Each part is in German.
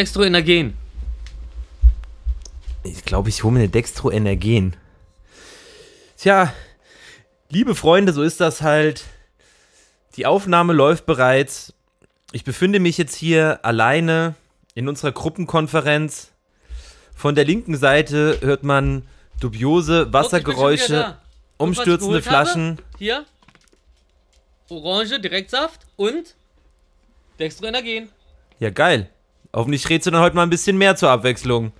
Dextroenergen. Ich glaube, ich hole mir eine Dextroenergen. Tja, liebe Freunde, so ist das halt. Die Aufnahme läuft bereits. Ich befinde mich jetzt hier alleine in unserer Gruppenkonferenz. Von der linken Seite hört man dubiose Wassergeräusche, umstürzende Flaschen. Habe? Hier. Orange, Direktsaft und Dextroenergen. Ja, geil. Hoffentlich redest du dann heute mal ein bisschen mehr zur Abwechslung.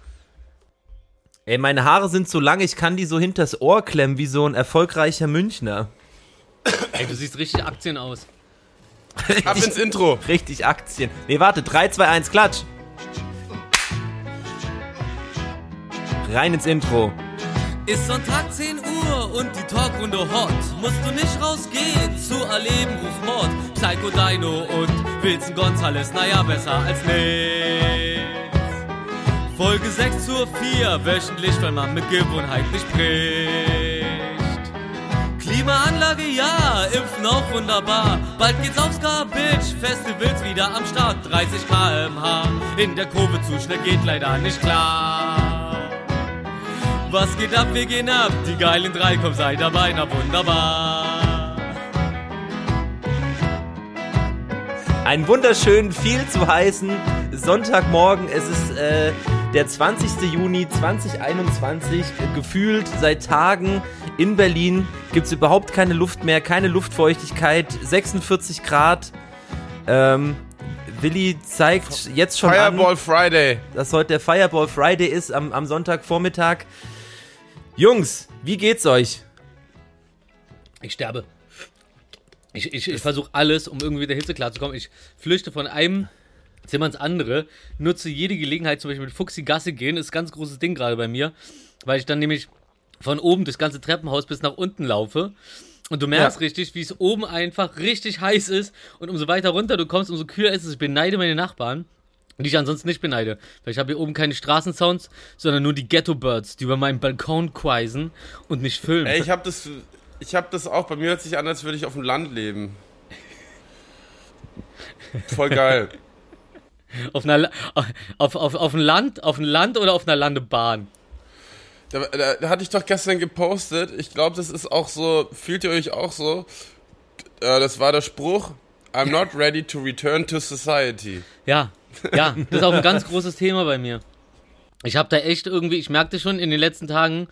Ey, meine Haare sind so lang, ich kann die so hinters Ohr klemmen wie so ein erfolgreicher Münchner. Ey, du siehst richtig Aktien aus. Ab ins Intro. Richtig Aktien. Nee, warte, 3, 2, 1, klatsch. Rein ins Intro. Ist Sonntag 10 Uhr und die Talkrunde hot. Musst du nicht rausgehen, zu erleben, ruf Mord. Psycho Dino und Wilson Gonzales, naja, besser als nichts. Folge 6 zur 4, wöchentlich, wenn man mit Gewohnheit nicht spricht. Klimaanlage ja, impfen auch wunderbar. Bald geht's aufs Garbage, Festivals wieder am Start. 30 km/h, in der Kurve zu schnell geht leider nicht klar. Was geht ab, wir gehen ab, die geilen drei, komm sei dabei, na wunderbar. Einen wunderschönen, viel zu heißen Sonntagmorgen. Es ist äh, der 20. Juni 2021. Gefühlt seit Tagen in Berlin gibt es überhaupt keine Luft mehr, keine Luftfeuchtigkeit, 46 Grad. Ähm, Willi zeigt jetzt schon Fireball an, Friday. dass heute der Fireball Friday ist am, am Sonntagvormittag. Jungs, wie geht's euch? Ich sterbe. Ich, ich, ich versuche alles, um irgendwie der Hitze klarzukommen. Ich flüchte von einem Zimmer ins andere, nutze jede Gelegenheit, zum Beispiel mit Fuchsi Gasse gehen, ist ein ganz großes Ding gerade bei mir, weil ich dann nämlich von oben das ganze Treppenhaus bis nach unten laufe. Und du merkst Ja. richtig, wie es oben einfach richtig heiß ist. Und umso weiter runter du kommst, umso kühler ist es. Ich beneide meine Nachbarn. Die ich ansonsten nicht beneide. Weil ich habe hier oben keine Straßensounds, sondern nur die Ghetto-Birds, die über meinen Balkon quaisen und mich filmen. Ey, ich hab das, ich hab das auch. Bei mir hört sich an, als würde ich auf dem Land leben. Voll geil. Auf einer auf, auf, auf dem Land, auf dem Land oder auf einer Landebahn? Da, da, da hatte ich doch gestern gepostet. Ich glaube, das ist auch so. Fühlt ihr euch auch so? Äh, das war der Spruch. I'm not ready to return to society. Ja, ja, das ist auch ein ganz großes Thema bei mir. Ich habe da echt irgendwie, ich merkte schon in den letzten Tagen,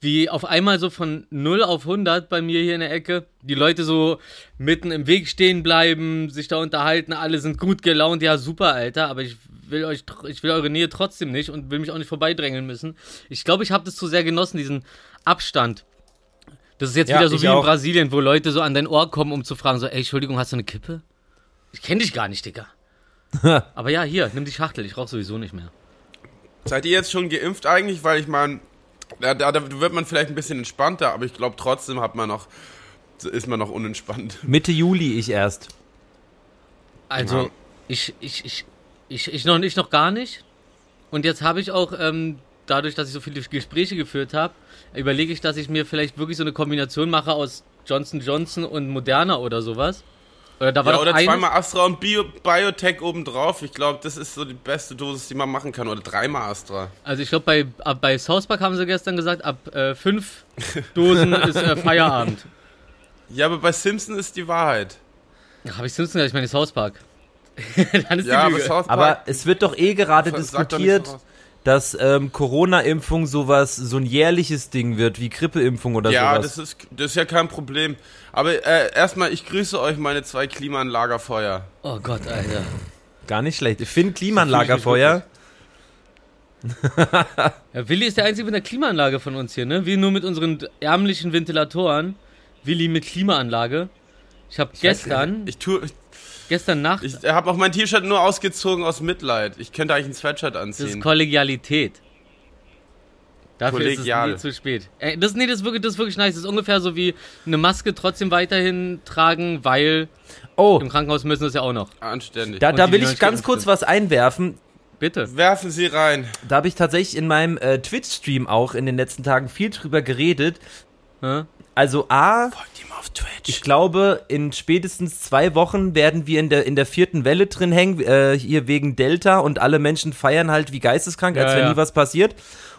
wie auf einmal so von 0 auf 100 bei mir hier in der Ecke, die Leute so mitten im Weg stehen bleiben, sich da unterhalten, alle sind gut gelaunt, ja super, Alter, aber ich will euch, ich will eure Nähe trotzdem nicht und will mich auch nicht vorbeidrängeln müssen. Ich glaube, ich habe das zu sehr genossen, diesen Abstand. Das ist jetzt Ja, wieder so wie in auch. Brasilien, wo Leute so an dein Ohr kommen, um zu fragen, so, ey, Entschuldigung, hast du eine Kippe? Ich kenne dich gar nicht, Digga. Aber ja, hier, nimm die Schachtel, ich rauche sowieso nicht mehr. Seid ihr jetzt schon geimpft eigentlich? Weil ich meine, da, da, da wird man vielleicht ein bisschen entspannter, aber ich glaube trotzdem hat man noch, ist man noch unentspannt. Mitte Juli ich erst. Also, Ja. ich, ich, ich, ich, ich noch nicht, noch gar nicht. Und jetzt habe ich auch, ähm, dadurch, dass ich so viele Gespräche geführt habe, überlege ich, dass ich mir vielleicht wirklich so eine Kombination mache aus Johnson Johnson und Moderna oder sowas. Oder da war Ja, oder ein, zweimal Astra und Bio, Biotech obendrauf. Ich glaube, das ist so die beste Dosis, die man machen kann. Oder dreimal Astra. Also ich glaube, bei, ab- bei South Park haben sie gestern gesagt, ab äh, fünf Dosen ist äh, Feierabend. Ja, aber bei Simpson ist die Wahrheit. Ach, habe ich Simpson gesagt? Ich meine South Park. Dann ist Ja, die aber Lüge. South Park. Aber es wird doch eh gerade nicht diskutiert. Dass ähm, Corona-Impfung sowas, so ein jährliches Ding wird, wie Grippeimpfung oder Ja, sowas. das ist, das ist ja kein Problem. Aber äh, erstmal, ich grüße euch, meine zwei Klimaanlagerfeuer. Oh Gott, Alter. Gar nicht schlecht. Finn Klimaanlagerfeuer. Ja, Willi ist der Einzige mit einer Klimaanlage von uns hier, ne? Wir nur mit unseren ärmlichen Ventilatoren. Willi mit Klimaanlage. Ich habe gestern, Ich tue, gestern Nacht, ich habe auch mein T-Shirt nur ausgezogen aus Mitleid. Ich könnte eigentlich ein Sweatshirt das ist anziehen. Kollegialität. Dafür Kollegial. ist es nie zu spät. Äh, das, nee, das ist, wirklich, das ist wirklich nice. Das ist ungefähr so wie eine Maske trotzdem weiterhin tragen, weil Oh, im Krankenhaus müssen wir es ja auch noch. Anständig. da, da will ich ganz kurz was einwerfen. Bitte. Werfen Sie rein. Da habe ich tatsächlich in meinem äh, Twitch-Stream auch in den letzten Tagen viel drüber geredet. Hä? Also A, Folgt ihm auf Twitch. ich glaube, in spätestens zwei Wochen werden wir in der, in der vierten Welle drin hängen, äh, hier wegen Delta und alle Menschen feiern halt wie geisteskrank, als Ja, wenn ja. nie was passiert.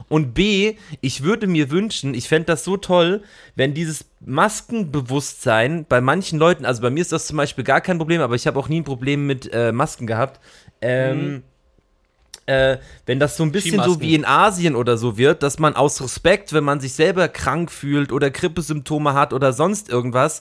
Und B, ich würde mir wünschen, ich fände das so toll, wenn dieses Maskenbewusstsein bei manchen Leuten, also bei mir ist das zum Beispiel gar kein Problem, aber ich habe auch nie ein Problem mit äh, Masken gehabt. Ähm, äh, wenn das so ein bisschen so wie in Asien oder so wird, dass man aus Respekt, wenn man sich selber krank fühlt oder Grippesymptome hat oder sonst irgendwas,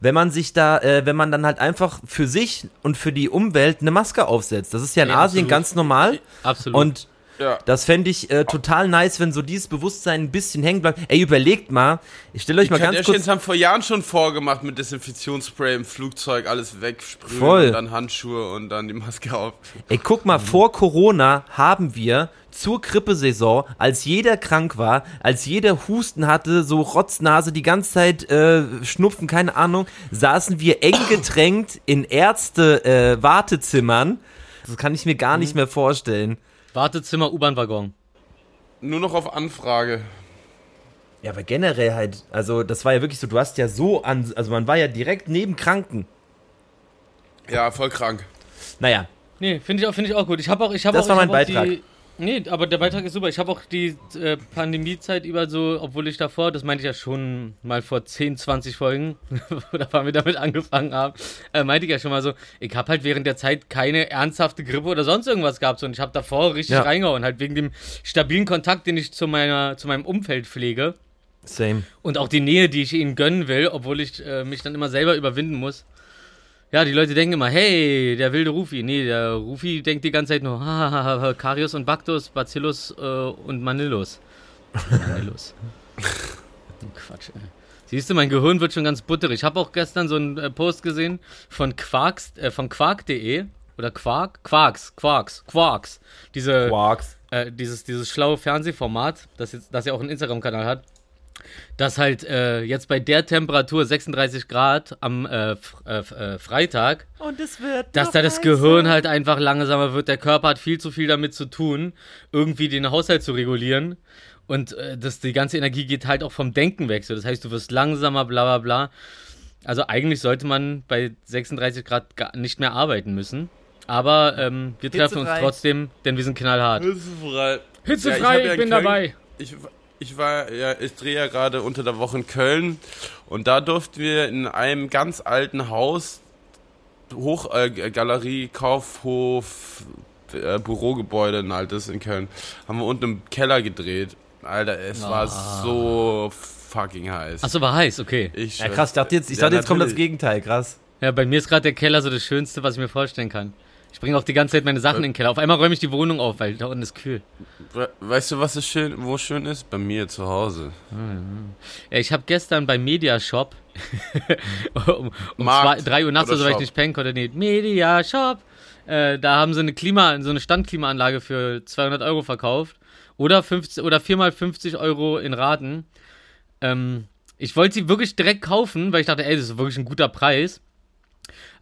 wenn man sich da, äh, wenn man dann halt einfach für sich und für die Umwelt eine Maske aufsetzt. Das ist ja in Ja, Asien absolut. ganz normal. Absolut. Und Ja. das fände ich äh, total nice, wenn so dieses Bewusstsein ein bisschen hängen bleibt. Ey, überlegt mal, ich stelle euch Die mal ganz kurz. haben vor Jahren schon vorgemacht mit Desinfektionsspray im Flugzeug, alles wegsprühen Voll. und dann Handschuhe und dann die Maske auf. Ey, guck mal, vor Corona haben wir zur Grippesaison, als jeder krank war, als jeder Husten hatte, so Rotznase, die ganze Zeit äh, Schnupfen, keine Ahnung, saßen wir eng gedrängt in Ärzte-Wartezimmern. das kann ich mir gar nicht mehr vorstellen. Wartezimmer, U-Bahn-Waggon. Nur noch auf Anfrage. Ja, aber generell halt, also das war ja wirklich so, du hast ja so an, also man war ja direkt neben Kranken. Ja, voll krank. Naja, Nee, finde ich, auch- finde ich auch gut. Ich habe auch, ich habe Das auch, war ich mein hab auch Beitrag. Die, nee, aber der Beitrag ist super. Ich habe auch die äh, Pandemiezeit über so, obwohl ich davor, das meinte ich ja schon mal vor 10, 20 Folgen, oder wann wir damit angefangen haben, äh, meinte ich ja schon mal so, ich habe halt während der Zeit keine ernsthafte Grippe oder sonst irgendwas gehabt und ich habe davor richtig Ja. reingehauen, halt wegen dem stabilen Kontakt, den ich zu meiner, zu meinem Umfeld pflege. same. Und auch die Nähe, die ich ihnen gönnen will, obwohl ich äh, mich dann immer selber überwinden muss. Ja, die Leute denken immer, hey, der wilde Rufi. Nee, der Rufi denkt die ganze Zeit nur, hahaha, Karius und Bactus, Bacillus äh, und Manillus. Manillus. Quatsch, ey. Siehst du, mein Gehirn wird schon ganz butterig. Ich habe auch gestern so einen äh, Post gesehen von Quarks, äh, von quark.de oder Quark? Quarks, Quarks, Quarks. Diese, Quarks. äh, dieses, dieses schlaue Fernsehformat, das, jetzt, das ja auch einen Instagram-Kanal hat, dass halt äh, jetzt bei der Temperatur 36 Grad am äh, äh, äh, Freitag, Und es wird. dass da das Gehirn halt einfach langsamer wird. Der Körper hat viel zu viel damit zu tun, irgendwie den Haushalt zu regulieren. Und äh, das, die ganze Energie geht halt auch vom Denken weg. So. Das heißt, du wirst langsamer, bla bla bla. Also eigentlich sollte man bei 36 Grad gar nicht mehr arbeiten müssen. Aber ähm, wir treffen uns Hitzefrei. trotzdem, denn wir sind knallhart. Hitzefrei. Hitzefrei, Ja, ich ja in bin Köln- dabei. Ich, ich war ja, ich drehe ja gerade unter der Woche in Köln und da durften wir in einem ganz alten Haus, Hochgalerie, äh, Galerie, Kaufhof, äh, Bürogebäude, ein altes in Köln, haben wir unten im Keller gedreht. Alter, es war so fucking heiß. Achso, war heiß, okay. Ich Ja, krass, ich dachte jetzt, ich Ja, dachte, jetzt kommt das. Gegenteil, krass. Ja, bei mir ist gerade der Keller so das Schönste, was ich mir vorstellen kann. Ich bringe auch die ganze Zeit meine Sachen in den Keller. Auf einmal räume ich die Wohnung auf, weil da unten ist kühl. We- Weißt du, was ist schön, wo schön ist? Bei mir zu Hause. Ja, ich habe gestern beim Mediashop um, um Markt zwei, drei Uhr nachts oder oder so, weil ich nicht pennen konnte. Nee, Mediashop. Äh, da haben sie eine Klima, so eine Standklimaanlage für 200 Euro verkauft. Oder 50, oder viermal 50 Euro in Raten. Ähm, ich wollte sie wirklich direkt kaufen, weil ich dachte, ey, das ist wirklich ein guter Preis.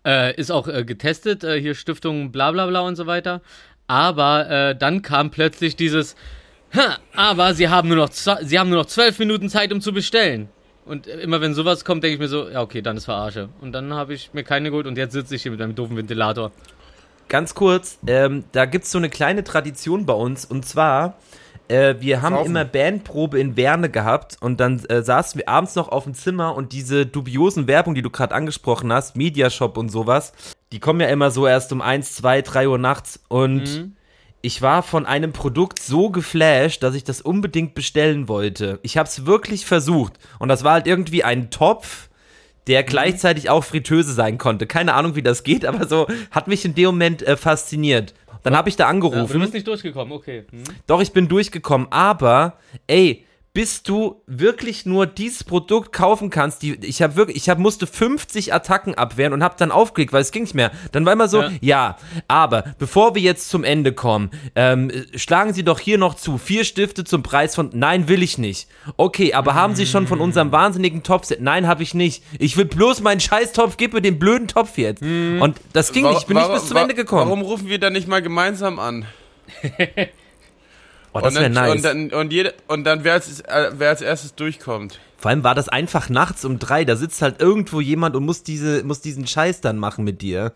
Äh, ist auch äh, getestet, äh, hier Stiftung bla bla bla und so weiter. Aber äh, dann kam plötzlich dieses, "Ha, aber sie haben, nur noch sie haben nur noch zwölf Minuten Zeit, um zu bestellen. Und äh, immer wenn sowas kommt, denke ich mir so, ja okay, dann ist Verarsche. Und dann habe ich mir keine geholt und jetzt sitze ich hier mit meinem doofen Ventilator. Ganz kurz, ähm, da gibt es so eine kleine Tradition bei uns und zwar, äh, wir haben Saufen. immer Bandprobe in Werne gehabt und dann äh, saßen wir abends noch auf dem Zimmer und diese dubiosen Werbung, die du gerade angesprochen hast, Mediashop und sowas, die kommen ja immer so erst um 1, 2, 3 Uhr nachts und ich war von einem Produkt so geflasht, dass ich das unbedingt bestellen wollte. Ich habe es wirklich versucht und das war halt irgendwie ein Topf, der gleichzeitig auch Fritteuse sein konnte. Keine Ahnung, wie das geht, aber so hat mich in dem Moment äh, fasziniert. Dann habe ich da Ja, aber du angerufen. bist nicht durchgekommen, okay. Hm. Doch, ich bin durchgekommen, aber ey, bis du wirklich nur dieses Produkt kaufen kannst, die, ich habe wirklich, ich hab, musste 50 Attacken abwehren und habe dann aufgelegt, weil es ging nicht mehr. Dann war immer so, Ja. ja, aber bevor wir jetzt zum Ende kommen, ähm, schlagen Sie doch hier noch zu, vier Stifte zum Preis von, nein, will ich nicht. Okay, aber haben Sie schon von unserem wahnsinnigen Topf, nein, habe ich nicht. Ich will bloß meinen Scheißtopf, gib mir den blöden Topf jetzt. Und das ging nicht, ich bin nicht Warum- bis zum Ende gekommen. Warum rufen wir da nicht mal gemeinsam an? Oh, das und wäre dann, nice. Und dann, und jede, und dann wer als, äh, wer als erstes durchkommt. Vor allem war das einfach nachts um drei. Da sitzt halt irgendwo jemand und muss, diese, muss diesen Scheiß dann machen mit dir.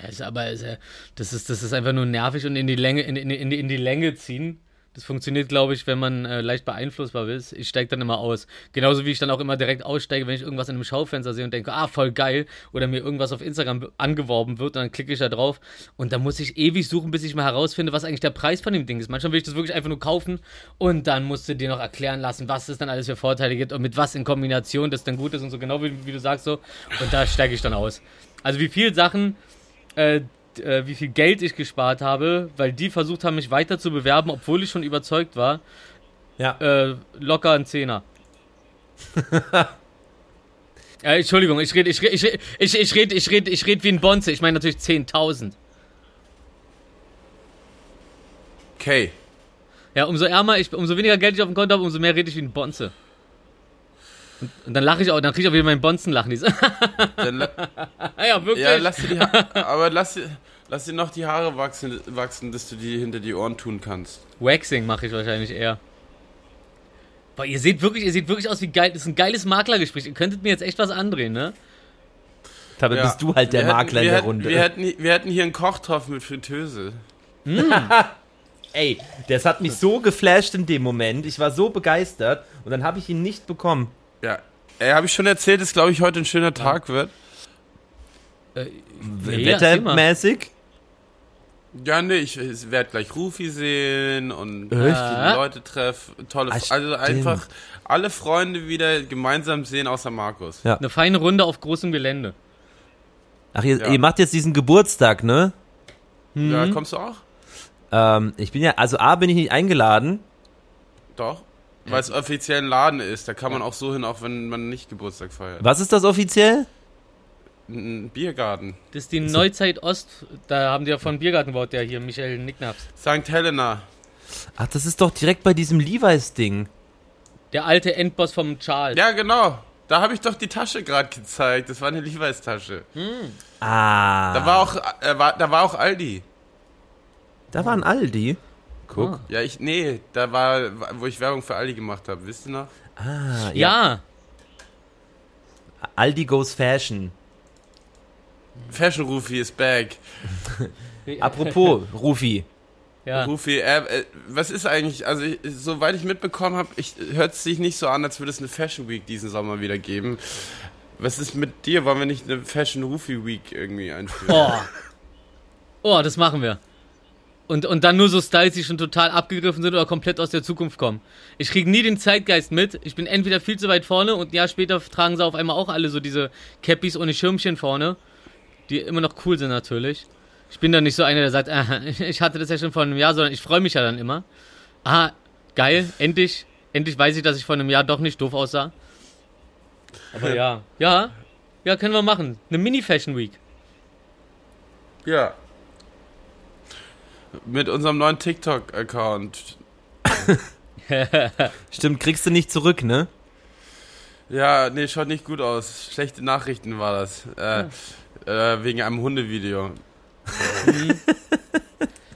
Ja, ist aber ist, ja- das ist das ist einfach nur nervig und in die Länge in, in, in, die- in die Länge ziehen. Das funktioniert, glaube ich, wenn man äh, leicht beeinflussbar ist. Ich steige dann immer aus. Genauso wie ich dann auch immer direkt aussteige, wenn ich irgendwas in einem Schaufenster sehe und denke, ah, voll geil. Oder mir irgendwas auf Instagram angeworben wird und dann klicke ich da drauf. Und dann muss ich ewig suchen, bis ich mal herausfinde, was eigentlich der Preis von dem Ding ist. Manchmal will ich das wirklich einfach nur kaufen und dann musst du dir noch erklären lassen, was es dann alles für Vorteile gibt und mit was in Kombination das dann gut ist und so, genau wie, wie du sagst so. Und da steige ich dann aus. Also wie viele Sachen äh, äh, wie viel Geld ich gespart habe, weil die versucht haben, mich weiter zu bewerben, obwohl ich schon überzeugt war. Ja. Äh, locker ein Zehner. äh, Entschuldigung, ich rede ich red, ich red, ich, ich red, ich red, ich red wie ein Bonze. Ich meine natürlich 10.000. Okay. Ja, umso ärmer ich, umso weniger Geld ich auf dem Konto habe, umso mehr rede ich wie ein Bonze. Und, und dann lache ich auch, dann kriege ich auch wieder meinen Bonzenlachen. Dieses Dann, la- ja, wirklich. ja, lass dir die ha aber lass dir, lass dir noch die Haare wachsen, wachsen, dass du die hinter die Ohren tun kannst. Waxing mache ich wahrscheinlich eher. Boah, ihr seht wirklich, ihr seht wirklich aus wie geil. Das ist ein geiles Maklergespräch. Ihr könntet mir jetzt echt was andrehen, ne? Dabei Ja. bist du halt der Wir hätten- Makler in wir der hätten, Runde. Wir hätten, wir hätten hier einen Kochtopf mit Fritteuse. Ey, das hat mich so geflasht in dem Moment. Ich war so begeistert und dann habe ich ihn nicht bekommen. Ja. Ey, habe ich schon erzählt, dass, glaube ich, heute ein schöner Tag wird? Äh, nee. Wettermäßig? Ja, nee, ich, ich werde gleich Rufi sehen und viele Leute treffen. Tolle, Ah, also stimmt. einfach alle Freunde wieder gemeinsam sehen, außer Markus. Ja. Eine feine Runde auf großem Gelände. Ach, ihr, Ja. ihr macht jetzt diesen Geburtstag, ne? Ja, kommst du auch? Ähm, ich bin ja, also A, bin ich nicht eingeladen. Doch. Weil es offiziell ein Laden ist. Da kann man auch so hin, auch wenn man nicht Geburtstag feiert. Was ist das offiziell? Ein Biergarten. Das ist die Neuzeit Ost. Da haben die ja von Biergarten gebaut, der hier, Michael Nicknaps. St. Helena. Ach, das ist doch direkt bei diesem Levi's-Ding. Der alte Endboss vom Charles. Ja, genau. Da habe ich doch die Tasche gerade gezeigt. Das war eine Levi's-Tasche. Ah. Da war auch, äh, war, da war auch Aldi. da war ein Aldi. Guck. Ja, ich, nee, da war, wo ich Werbung für Aldi gemacht habe. Wisst ihr noch? Ah, Ja. Aldi goes Fashion. Fashion Rufi ist back. Apropos, Rufi. ja. Rufi, äh, äh, was ist eigentlich, also ich, soweit ich mitbekommen habe, hört es sich nicht so an, als würde es eine Fashion Week diesen Sommer wieder geben. Was ist mit dir? Wollen wir nicht eine Fashion Rufi Week irgendwie einführen? Oh. Oh, das machen wir. Und, und dann nur so Styles, die schon total abgegriffen sind oder komplett aus der Zukunft kommen. Ich kriege nie den Zeitgeist mit. Ich bin entweder viel zu weit vorne und ein Jahr später tragen sie auf einmal auch alle so diese Cappies ohne Schirmchen vorne. Die immer noch cool sind natürlich. Ich bin dann nicht so einer, der sagt, ah, ich hatte das ja schon vor einem Jahr, sondern ich freue mich ja dann immer. Ah, geil, endlich, endlich weiß ich, dass ich vor einem Jahr doch nicht doof aussah. Aber ja, ja, ja, können wir machen. Eine Mini-Fashion Week. Ja. Mit unserem neuen TikTok-Account. Stimmt, kriegst du nicht zurück, ne? Ja, nee, schaut nicht gut aus. Schlechte Nachrichten war das. Äh, äh, wegen einem Hundevideo.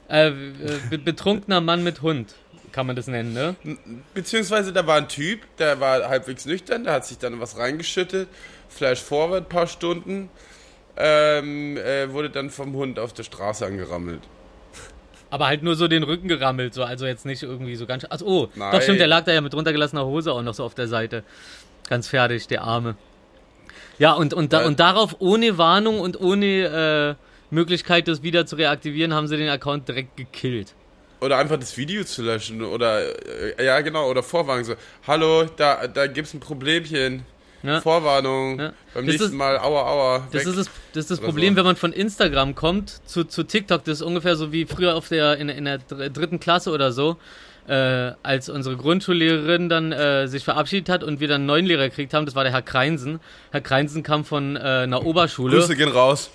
Äh, be betrunkener Mann mit Hund, kann man das nennen, ne? Beziehungsweise da war ein Typ, der war halbwegs nüchtern, der hat sich dann was reingeschüttet, Flash forward, paar Stunden, ähm, äh, wurde dann vom Hund auf der Straße angerammelt. Aber halt nur so den Rücken gerammelt, so, also jetzt nicht irgendwie so ganz. Ach, oh, Nein. doch stimmt, der lag da ja mit runtergelassener Hose auch noch so auf der Seite. Ganz fertig, der Arme. Ja, und, und, da, und darauf ohne Warnung und ohne äh, Möglichkeit, das wieder zu reaktivieren, haben sie den Account direkt gekillt. Oder einfach das Video zu löschen oder, äh, ja genau, oder Vorwarnung so, hallo, da, da gibt's ein Problemchen. Ja. Vorwarnung, Ja. beim Das nächsten ist- Mal, aua, aua, Das weg. ist das, das, ist das Problem, so. wenn man von Instagram kommt zu, zu TikTok. Das ist ungefähr so wie früher auf der, in, in der dr- dritten Klasse oder so, äh, als unsere Grundschullehrerin dann äh, sich verabschiedet hat und wir dann einen neuen Lehrer gekriegt haben. Das war der Herr Kreinsen. Herr Kreinsen kam von äh, einer Oberschule. Grüße gehen raus.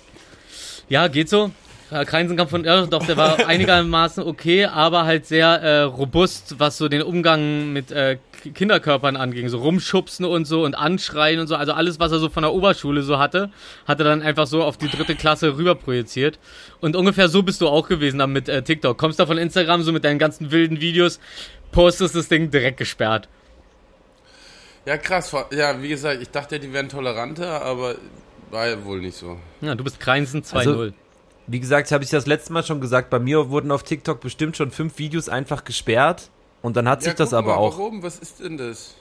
Ja, geht so. Ja, Kreinsenkampf von, ja, doch, der war einigermaßen okay, aber halt sehr äh, robust, was so den Umgang mit äh, Kinderkörpern anging. So rumschubsen und so und anschreien und so. Also alles, was er so von der Oberschule so hatte, hat er dann einfach so auf die dritte Klasse rüber projiziert. Und ungefähr so bist du auch gewesen dann mit äh, TikTok. Kommst da von Instagram so mit deinen ganzen wilden Videos, postest das Ding direkt gesperrt. Ja, krass. Ja, wie gesagt, ich dachte, die wären toleranter, aber war ja wohl nicht so. Ja, du bist Kreinsen 2-0. Also, wie gesagt, habe ich das letzte Mal schon gesagt, bei mir wurden auf TikTok bestimmt schon fünf Videos einfach gesperrt und dann hat sich ja, das aber mal, auch. Warum? Was ist denn das?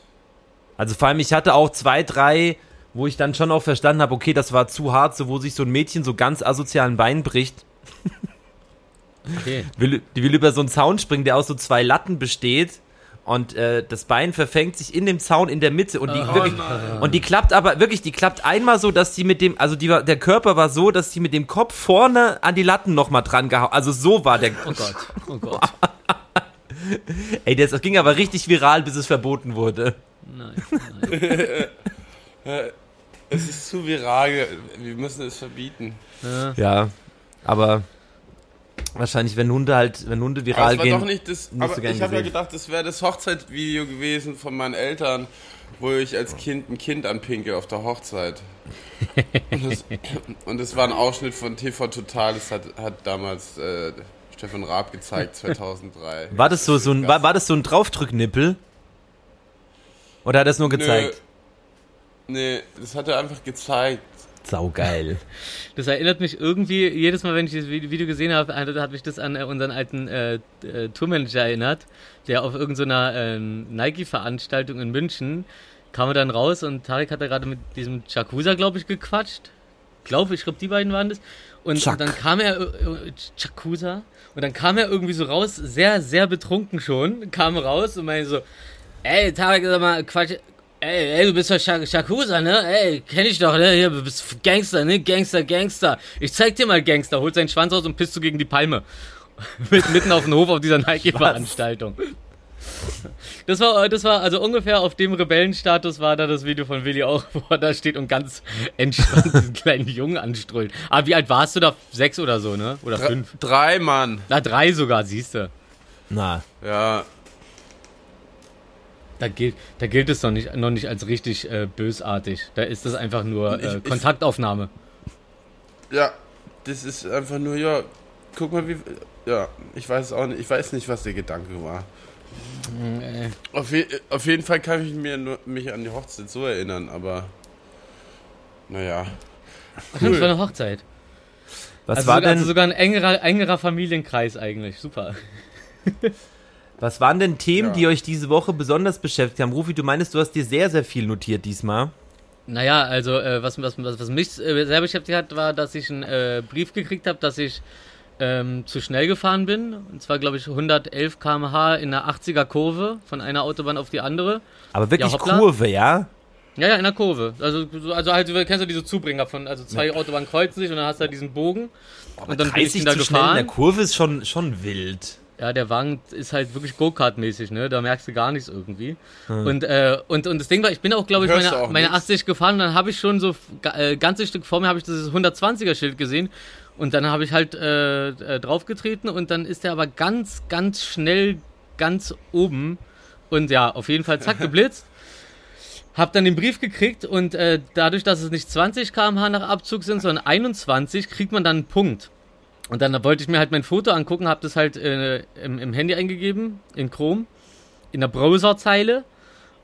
Also vor allem, ich hatte auch zwei, drei, wo ich dann schon auch verstanden habe, okay, das war zu hart, so wo sich so ein Mädchen so ganz asozialen Bein bricht. Okay. Will, die will über so einen Zaun springen, der aus so zwei Latten besteht und äh, das Bein verfängt sich in dem Zaun in der Mitte und die Oh wirklich, und die klappt aber wirklich, die klappt einmal so, dass die mit dem, also die war, der Körper war so, dass die mit dem Kopf vorne an die Latten nochmal dran gehauen. Also so war der. Oh Gott, oh Gott. Ey, das ging aber richtig viral, bis es verboten wurde. Nein, nein. Es ist zu viral. Wir müssen es verbieten. Ja. Ja, aber wahrscheinlich, wenn Hunde halt, wenn Hunde Aber viral es war gehen. doch nicht das. Aber ich habe ja gedacht, das wäre das Hochzeitsvideo gewesen von meinen Eltern, wo ich als Kind ein Kind anpinkel auf der Hochzeit. Und das, und das war ein Ausschnitt von TV Total. Das hat, hat damals äh, Stefan Raab gezeigt, 2003. War das so, so ein, war, war das so ein Draufdrücknippel? Oder hat er es nur gezeigt? Nee, das hat er einfach gezeigt. Saugeil. Das erinnert mich irgendwie, jedes Mal, wenn ich dieses Video gesehen habe, hat mich das an äh, unseren alten äh, äh, Tourmanager erinnert, der auf irgendeiner äh, Nike-Veranstaltung in München kam er dann raus und Tarek hat da gerade mit diesem Chakusa, glaube ich, gequatscht. Glaube ich, glaube, die beiden waren das. Und, Chuck. dann kam er, äh, äh, Chakusa, und dann kam er irgendwie so raus, sehr, sehr betrunken schon, kam raus und meinte so, ey, Tarek, sag mal, Quatsch, ey, ey, du bist doch Shak Shakusa, ne? Ey, kenn ich doch, ne? Hier, du bist Gangster, ne? Gangster, Gangster. Ich zeig dir mal Gangster. Holt seinen Schwanz raus und pisst du gegen die Palme. Mit, mitten auf dem Hof auf dieser Nike-Veranstaltung. Das war, das war, also ungefähr auf dem Rebellenstatus war da das Video von Willi auch, wo er da steht und ganz entspannt diesen kleinen Jungen anstrollt. Aber wie alt warst du da? Sechs oder so, ne? Oder Dr fünf? drei Mann. Na, drei sogar, siehst du. Na, Ja, Da gilt, da gilt es noch nicht, noch nicht als richtig äh, bösartig. Da ist das einfach nur Ich- äh, ich- Kontaktaufnahme. ja. Das ist einfach nur, ja, guck mal, wie. Ja, ich weiß auch nicht, ich weiß nicht, was der Gedanke war. Äh, Auf, je, auf jeden Fall kann ich mir nur, mich an die Hochzeit so erinnern, aber. Naja. Das war eine Hochzeit. was also, war sogar, denn, also sogar ein engerer, engerer Familienkreis eigentlich. Super. was waren denn Themen, Ja. die euch diese Woche besonders beschäftigt haben? Rufi, du meinst, du hast dir sehr, sehr viel notiert diesmal. Naja, also äh, was, was, was, was mich äh, sehr beschäftigt hat, war, dass ich einen äh, Brief gekriegt habe, dass ich ähm, zu schnell gefahren bin. Und zwar, glaube ich, 111 km/h in einer 80er Kurve von einer Autobahn auf die andere. Aber wirklich Ja. Kurve, ja? Ja, ja, in der Kurve. Also, so- also halt, du kennst du diese Zubringer von, also zwei Autobahnen kreuzen sich und dann hast du halt diesen Bogen. und dann bin ich 30 da zu schnell in der gefahren. Kurve ist schon, schon wild. Ja, der Wagen ist halt wirklich Go-Kart-mäßig, ne? Da merkst du gar nichts irgendwie. Und, äh, und, und das Ding war, ich bin auch, glaube ich, Hörst meine, auch meine nichts? 80 gefahren und dann habe ich schon so äh, ganzes Stück vor mir habe ich dieses 120er-Schild gesehen. Und dann habe ich halt äh, äh, draufgetreten und dann ist der aber ganz, ganz schnell ganz oben. Und ja, auf jeden Fall zack, geblitzt. Hab dann den Brief gekriegt und äh, dadurch, dass es nicht 20 km/h nach Abzug sind, sondern 21, kriegt man dann einen Punkt. Und dann wollte ich mir halt mein Foto angucken, hab das halt äh, im, im Handy eingegeben, in Chrome, in der Browserzeile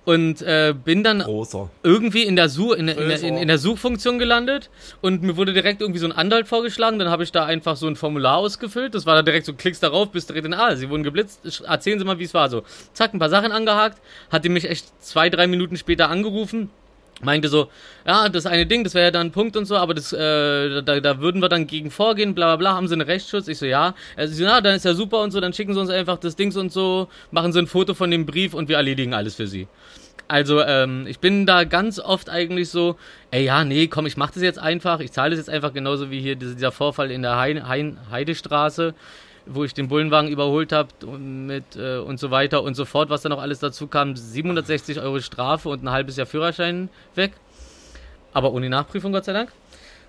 und äh, bin dann Großer. irgendwie in der, Such, in, der- in, der- in, Browser. in der Suchfunktion gelandet und mir wurde direkt irgendwie so ein Anwalt vorgeschlagen. Dann habe ich da einfach so ein Formular ausgefüllt. Das war da direkt so, klickst darauf, bist direkt in, ah, sie wurden geblitzt. Erzählen Sie mal, wie es war. So, zack, ein paar Sachen angehakt. Hat die mich echt zwei, drei Minuten später angerufen. Meinte so, ja, das eine Ding, das wäre ja dann ein Punkt und so, aber das, äh, da, da würden wir dann gegen vorgehen, bla bla bla, haben sie einen Rechtsschutz? Ich so, ja. Er so, ja, dann ist ja super und so, dann schicken sie uns einfach das Dings und so, machen sie ein Foto von dem Brief und wir erledigen alles für sie. Also, ähm, ich bin da ganz oft eigentlich so, ey, ja, nee, komm, ich mach das jetzt einfach, ich zahle das jetzt einfach genauso wie hier dieser Vorfall in der Hein, hein, Heidestraße, wo ich den Bullenwagen überholt habe und mit äh, und so weiter und so fort, was da noch alles dazu kam, 760 Euro Strafe und ein halbes Jahr Führerschein weg. Aber ohne Nachprüfung, Gott sei Dank.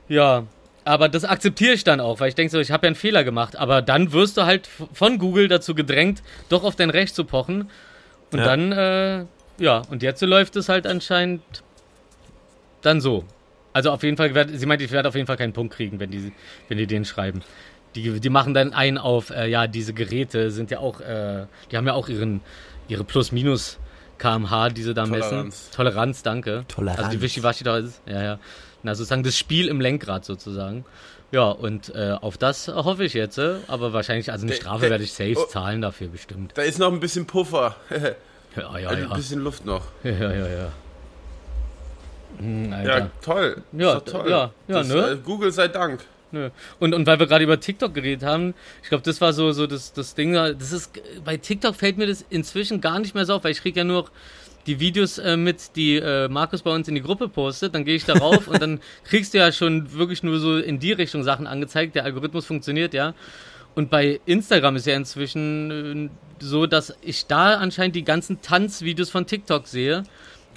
Ja, Aber das akzeptiere ich dann auch, weil ich denke so, ich habe ja einen Fehler gemacht. Aber dann wirst du halt von Google dazu gedrängt, doch auf dein Recht zu pochen. Und Ja. dann, äh, ja, und jetzt läuft es halt anscheinend dann so. Also auf jeden Fall, sie meint, ich werde auf jeden Fall keinen Punkt kriegen, wenn die, wenn die den schreiben. Die, die machen dann ein auf, äh, ja, diese Geräte sind ja auch, äh, die haben ja auch ihren, ihre Plus-Minus kmh, die sie da messen. Toleranz. Toleranz, danke. Toleranz. Also die Wischiwaschi da ist, ja, ja. Na, sozusagen das Spiel im Lenkrad sozusagen. Ja, und äh, auf das hoffe ich jetzt, äh, aber wahrscheinlich, also eine Strafe werde ich safe oh. zahlen dafür bestimmt. Da ist noch ein bisschen Puffer. Ja, ja, Also ja. Ein bisschen Luft noch. Ja, ja, ja. ja. Hm, Ja, toll. Ja, toll. ja, ja, das, ne? äh, Google sei Dank. Nö. Und, und weil wir gerade über TikTok geredet haben, ich glaube, das war so, so das, das Ding, das ist, bei TikTok fällt mir das inzwischen gar nicht mehr so auf, weil ich kriege ja nur noch die Videos äh, mit, die äh, Markus bei uns in die Gruppe postet, dann gehe ich darauf und dann kriegst du ja schon wirklich nur so in die Richtung Sachen angezeigt, der Algorithmus funktioniert ja. Und bei Instagram ist ja inzwischen äh, so, dass ich da anscheinend die ganzen Tanzvideos von TikTok sehe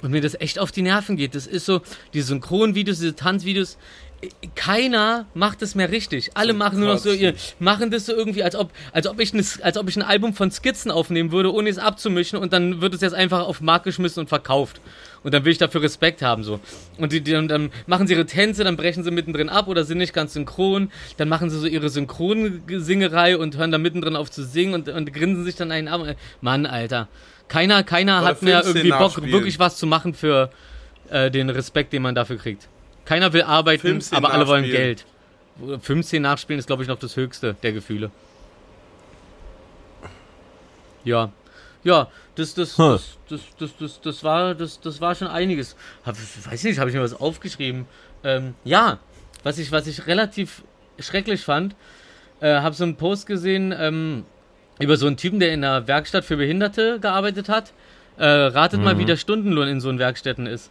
und mir das echt auf die Nerven geht. Das ist so, die Synchronvideos, diese Tanzvideos, keiner macht es mehr richtig. Alle machen nur noch so ihr, machen das so irgendwie, als ob, als ob ich ein, als ob ich ein Album von Skizzen aufnehmen würde, ohne es abzumischen und dann wird es jetzt einfach auf den Markt geschmissen und verkauft. Und dann will ich dafür Respekt haben, so. Und die, die, und dann machen sie ihre Tänze, dann brechen sie mittendrin ab oder sind nicht ganz synchron. Dann machen sie so ihre Synchronsingerei und hören da mittendrin auf zu singen und, und grinsen sich dann einen ab. Mann, Alter. Keiner, keiner Oder hat mehr irgendwie Bock, wirklich was zu machen für äh, den Respekt, den man dafür kriegt. Keiner will arbeiten, Filmszenen aber alle wollen. Geld. 15 nachspielen ist, glaube ich, noch das höchste der Gefühle. Ja. Ja, das, das, Huh. das, das, das, das, das, war, das, das war schon einiges. Hab, weiß nicht, habe ich mir was aufgeschrieben? Ähm, ja, was ich, was ich relativ schrecklich fand, äh, habe so einen Post gesehen ähm, über so einen Typen, der in einer Werkstatt für Behinderte gearbeitet hat. Äh, ratet mal, wie der Stundenlohn in so einen Werkstätten ist.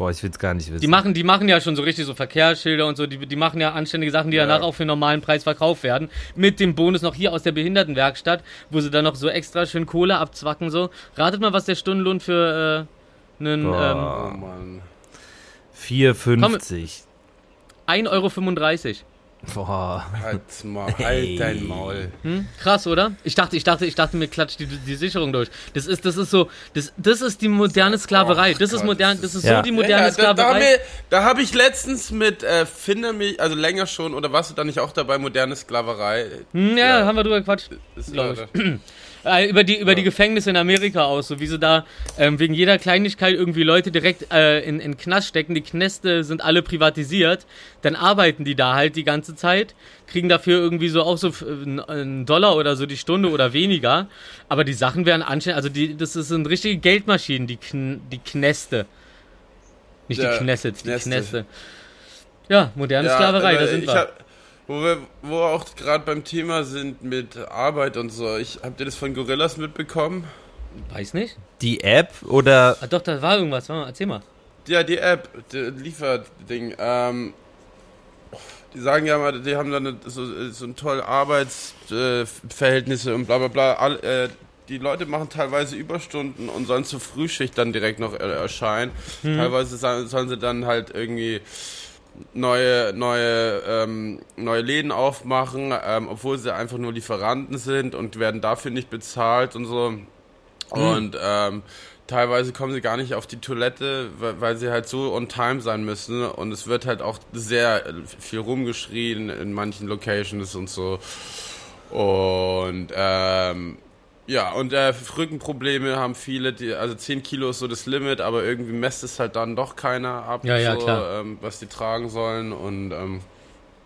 Boah, ich will es gar nicht wissen. Die machen, die machen ja schon so richtig so Verkehrsschilder und so, die, die machen ja anständige Sachen, die Ja. danach auch für einen normalen Preis verkauft werden. Mit dem Bonus noch hier aus der Behindertenwerkstatt, wo sie dann noch so extra schön Kohle abzwacken, so. Ratet mal, was der Stundenlohn für äh, einen ähm, Boah. Oh Mann. 4,50. 1,35 Euro. Boah. Halt mal, Hey. halt dein Maul. Hm? Krass, oder? Ich dachte, ich dachte, ich dachte, mir klatscht die, die Sicherung durch. Das ist, das ist so, das, das ist die moderne Sklaverei. Das ist modern, das ist Ja. so die moderne ja, da, da, Sklaverei. mir- da habe ich letztens mit äh, Finde mich, also länger schon, oder warst du da nicht auch dabei, moderne Sklaverei? Hm, ja, haben wir drüber gequatscht. Ist, glaub äh, Äh, über die, über die Gefängnisse in Amerika aus, so wie sie da ähm, wegen jeder Kleinigkeit irgendwie Leute direkt äh, in, in Knast stecken. Die Knäste sind alle privatisiert. Dann arbeiten die da halt die ganze Zeit, kriegen dafür irgendwie so auch so f- n- einen Dollar oder so die Stunde oder weniger. Aber die Sachen werden anständig, also die, das sind richtige Geldmaschinen, die, Kn die Knäste. Nicht Ja, die Knesset, die Knäste. Knäste. Ja, moderne ja, Sklaverei, da sind wir. Hab, wo wir wo wir auch gerade beim Thema sind mit Arbeit und so. Ich, habt ihr das von Gorillas mitbekommen? Weiß nicht. Die App oder. Ah, doch, da war irgendwas. Warte mal, Erzähl mal. Ja, die App, die Lieferding. Ähm, die sagen ja mal, die haben dann so, so ein tolle Arbeitsverhältnisse äh, und bla bla bla. All, äh, die Leute machen teilweise Überstunden und sollen zur Frühschicht dann direkt noch äh, erscheinen. Teilweise sa- sollen sie dann halt irgendwie neue neue ähm, neue Läden aufmachen, ähm, obwohl sie einfach nur Lieferanten sind und werden dafür nicht bezahlt und so. Und ähm, teilweise kommen sie gar nicht auf die Toilette, weil, weil sie halt so on time sein müssen. Und es wird halt auch sehr viel rumgeschrien in manchen Locations und so. Und ähm, ja, und äh, Rückenprobleme haben viele, die, also 10 Kilo ist so das Limit, aber irgendwie messt es halt dann doch keiner ab, Ja, ja, so. Ähm, was die tragen sollen. Und ähm,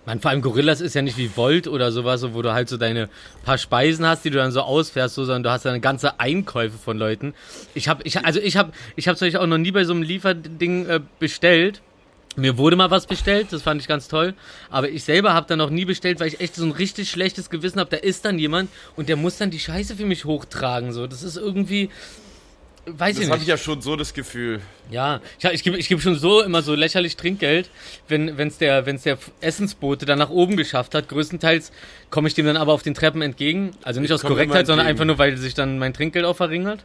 Man, vor allem Gorillas ist ja nicht wie Volt oder sowas, so, wo du halt so deine paar Speisen hast, die du dann so ausfährst, so, sondern du hast dann ganze Einkäufe von Leuten. Ich habe, ich, also ich habe, ich habe euch auch noch nie bei so einem Lieferding äh, bestellt. Mir wurde mal was bestellt, das fand ich ganz toll. Aber ich selber habe dann noch nie bestellt, weil ich echt so ein richtig schlechtes Gewissen habe. Da ist dann jemand und der muss dann die Scheiße für mich hochtragen. So, das ist irgendwie, weiß das ich habe nicht. ich ja schon so das Gefühl. Ja, ich, ich gebe ich geb schon so immer so lächerlich Trinkgeld, wenn wenn's der wenn's der Essensbote dann nach oben geschafft hat. Größtenteils komme ich dem dann aber auf den Treppen entgegen. Also nicht Ich aus Korrektheit, sondern einfach nur, weil sich dann mein Trinkgeld auch verringert.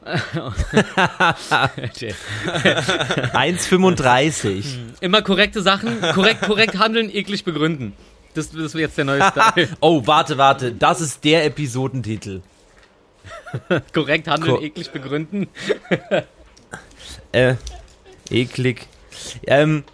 1,35. Immer korrekte Sachen, korrekt, korrekt handeln, eklig begründen. Das, das wäre jetzt der neue Style. oh, warte, warte. Das ist der Episodentitel. korrekt handeln, Ko eklig begründen. äh, eklig. Ähm,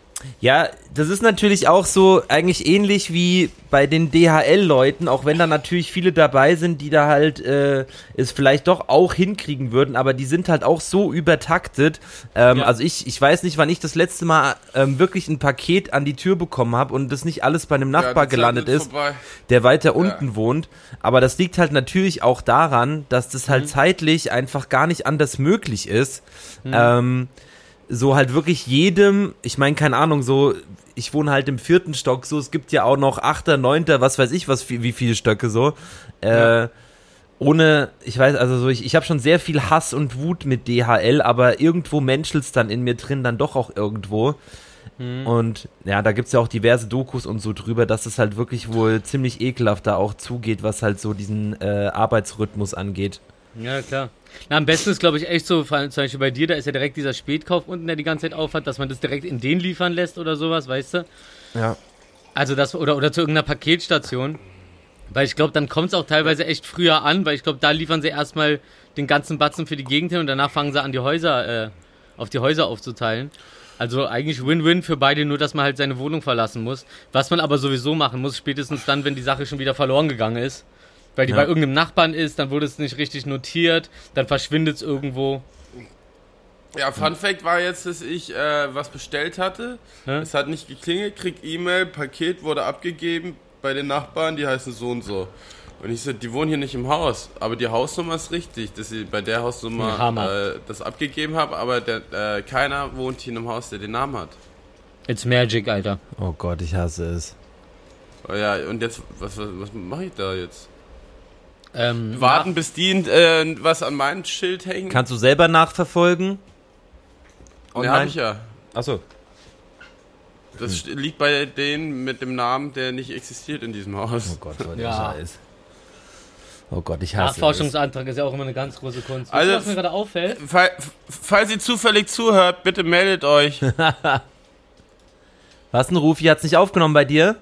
ja, das ist natürlich auch so eigentlich ähnlich wie bei den DHL-Leuten, auch wenn da natürlich viele dabei sind, die da halt äh, es vielleicht doch auch hinkriegen würden, aber die sind halt auch so übertaktet. Ähm, ja. Also ich, ich weiß nicht, wann ich das letzte Mal ähm, wirklich ein Paket an die Tür bekommen habe und das nicht alles bei einem Nachbar ja, gelandet ist, vorbei. der weiter ja. unten wohnt. Aber das liegt halt natürlich auch daran, dass das halt mhm. zeitlich einfach gar nicht anders möglich ist. Mhm. Ähm, so halt wirklich jedem, ich meine, keine Ahnung, so, ich wohne halt im vierten Stock, so, es gibt ja auch noch achter, neunter, was weiß ich, was, wie viele Stöcke so. Äh, ja. Ohne, ich weiß, also so, ich, ich habe schon sehr viel Hass und Wut mit DHL, aber irgendwo menschelt's dann in mir drin, dann doch auch irgendwo. Mhm. Und ja, da gibt's ja auch diverse Dokus und so drüber, dass es halt wirklich wohl ziemlich ekelhaft da auch zugeht, was halt so diesen äh, Arbeitsrhythmus angeht. Ja, klar. Na, am besten ist, glaube ich, echt so, zum Beispiel bei dir, da ist ja direkt dieser Spätkauf unten, der die ganze Zeit aufhat, dass man das direkt in den liefern lässt oder sowas, weißt du? Ja. Also das, oder, oder zu irgendeiner Paketstation. Weil ich glaube, dann kommt es auch teilweise echt früher an, weil ich glaube, da liefern sie erstmal den ganzen Batzen für die Gegend hin und danach fangen sie an, die Häuser, äh, auf die Häuser aufzuteilen. Also eigentlich Win-Win für beide, nur dass man halt seine Wohnung verlassen muss. Was man aber sowieso machen muss, spätestens dann, wenn die Sache schon wieder verloren gegangen ist weil die ja. bei irgendeinem Nachbarn ist, dann wurde es nicht richtig notiert, dann verschwindet es irgendwo. Ja, Fun Fact war jetzt, dass ich äh, was bestellt hatte. Hä? Es hat nicht geklingelt, krieg E-Mail, Paket wurde abgegeben bei den Nachbarn, die heißen so und so. Und ich so, die wohnen hier nicht im Haus, aber die Hausnummer ist richtig, dass ich bei der Hausnummer äh, das abgegeben habe, aber der, äh, keiner wohnt hier in einem Haus, der den Namen hat. It's Magic, Alter. Oh Gott, ich hasse es. Oh ja, und jetzt, was, was, was mache ich da jetzt? Ähm, Warten, bis die äh, was an meinem Schild hängen. Kannst du selber nachverfolgen? Online? Ja, hab ich ja. Achso. Das hm. liegt bei denen mit dem Namen, der nicht existiert in diesem Haus. Oh Gott, was ja. Scheiß. Oh Gott, ich hasse Nachforschungsantrag ist ja auch immer eine ganz große Kunst. Also, was mir gerade auffällt? Fall, falls ihr zufällig zuhört, bitte meldet euch. was ein Rufi hat's nicht aufgenommen bei dir?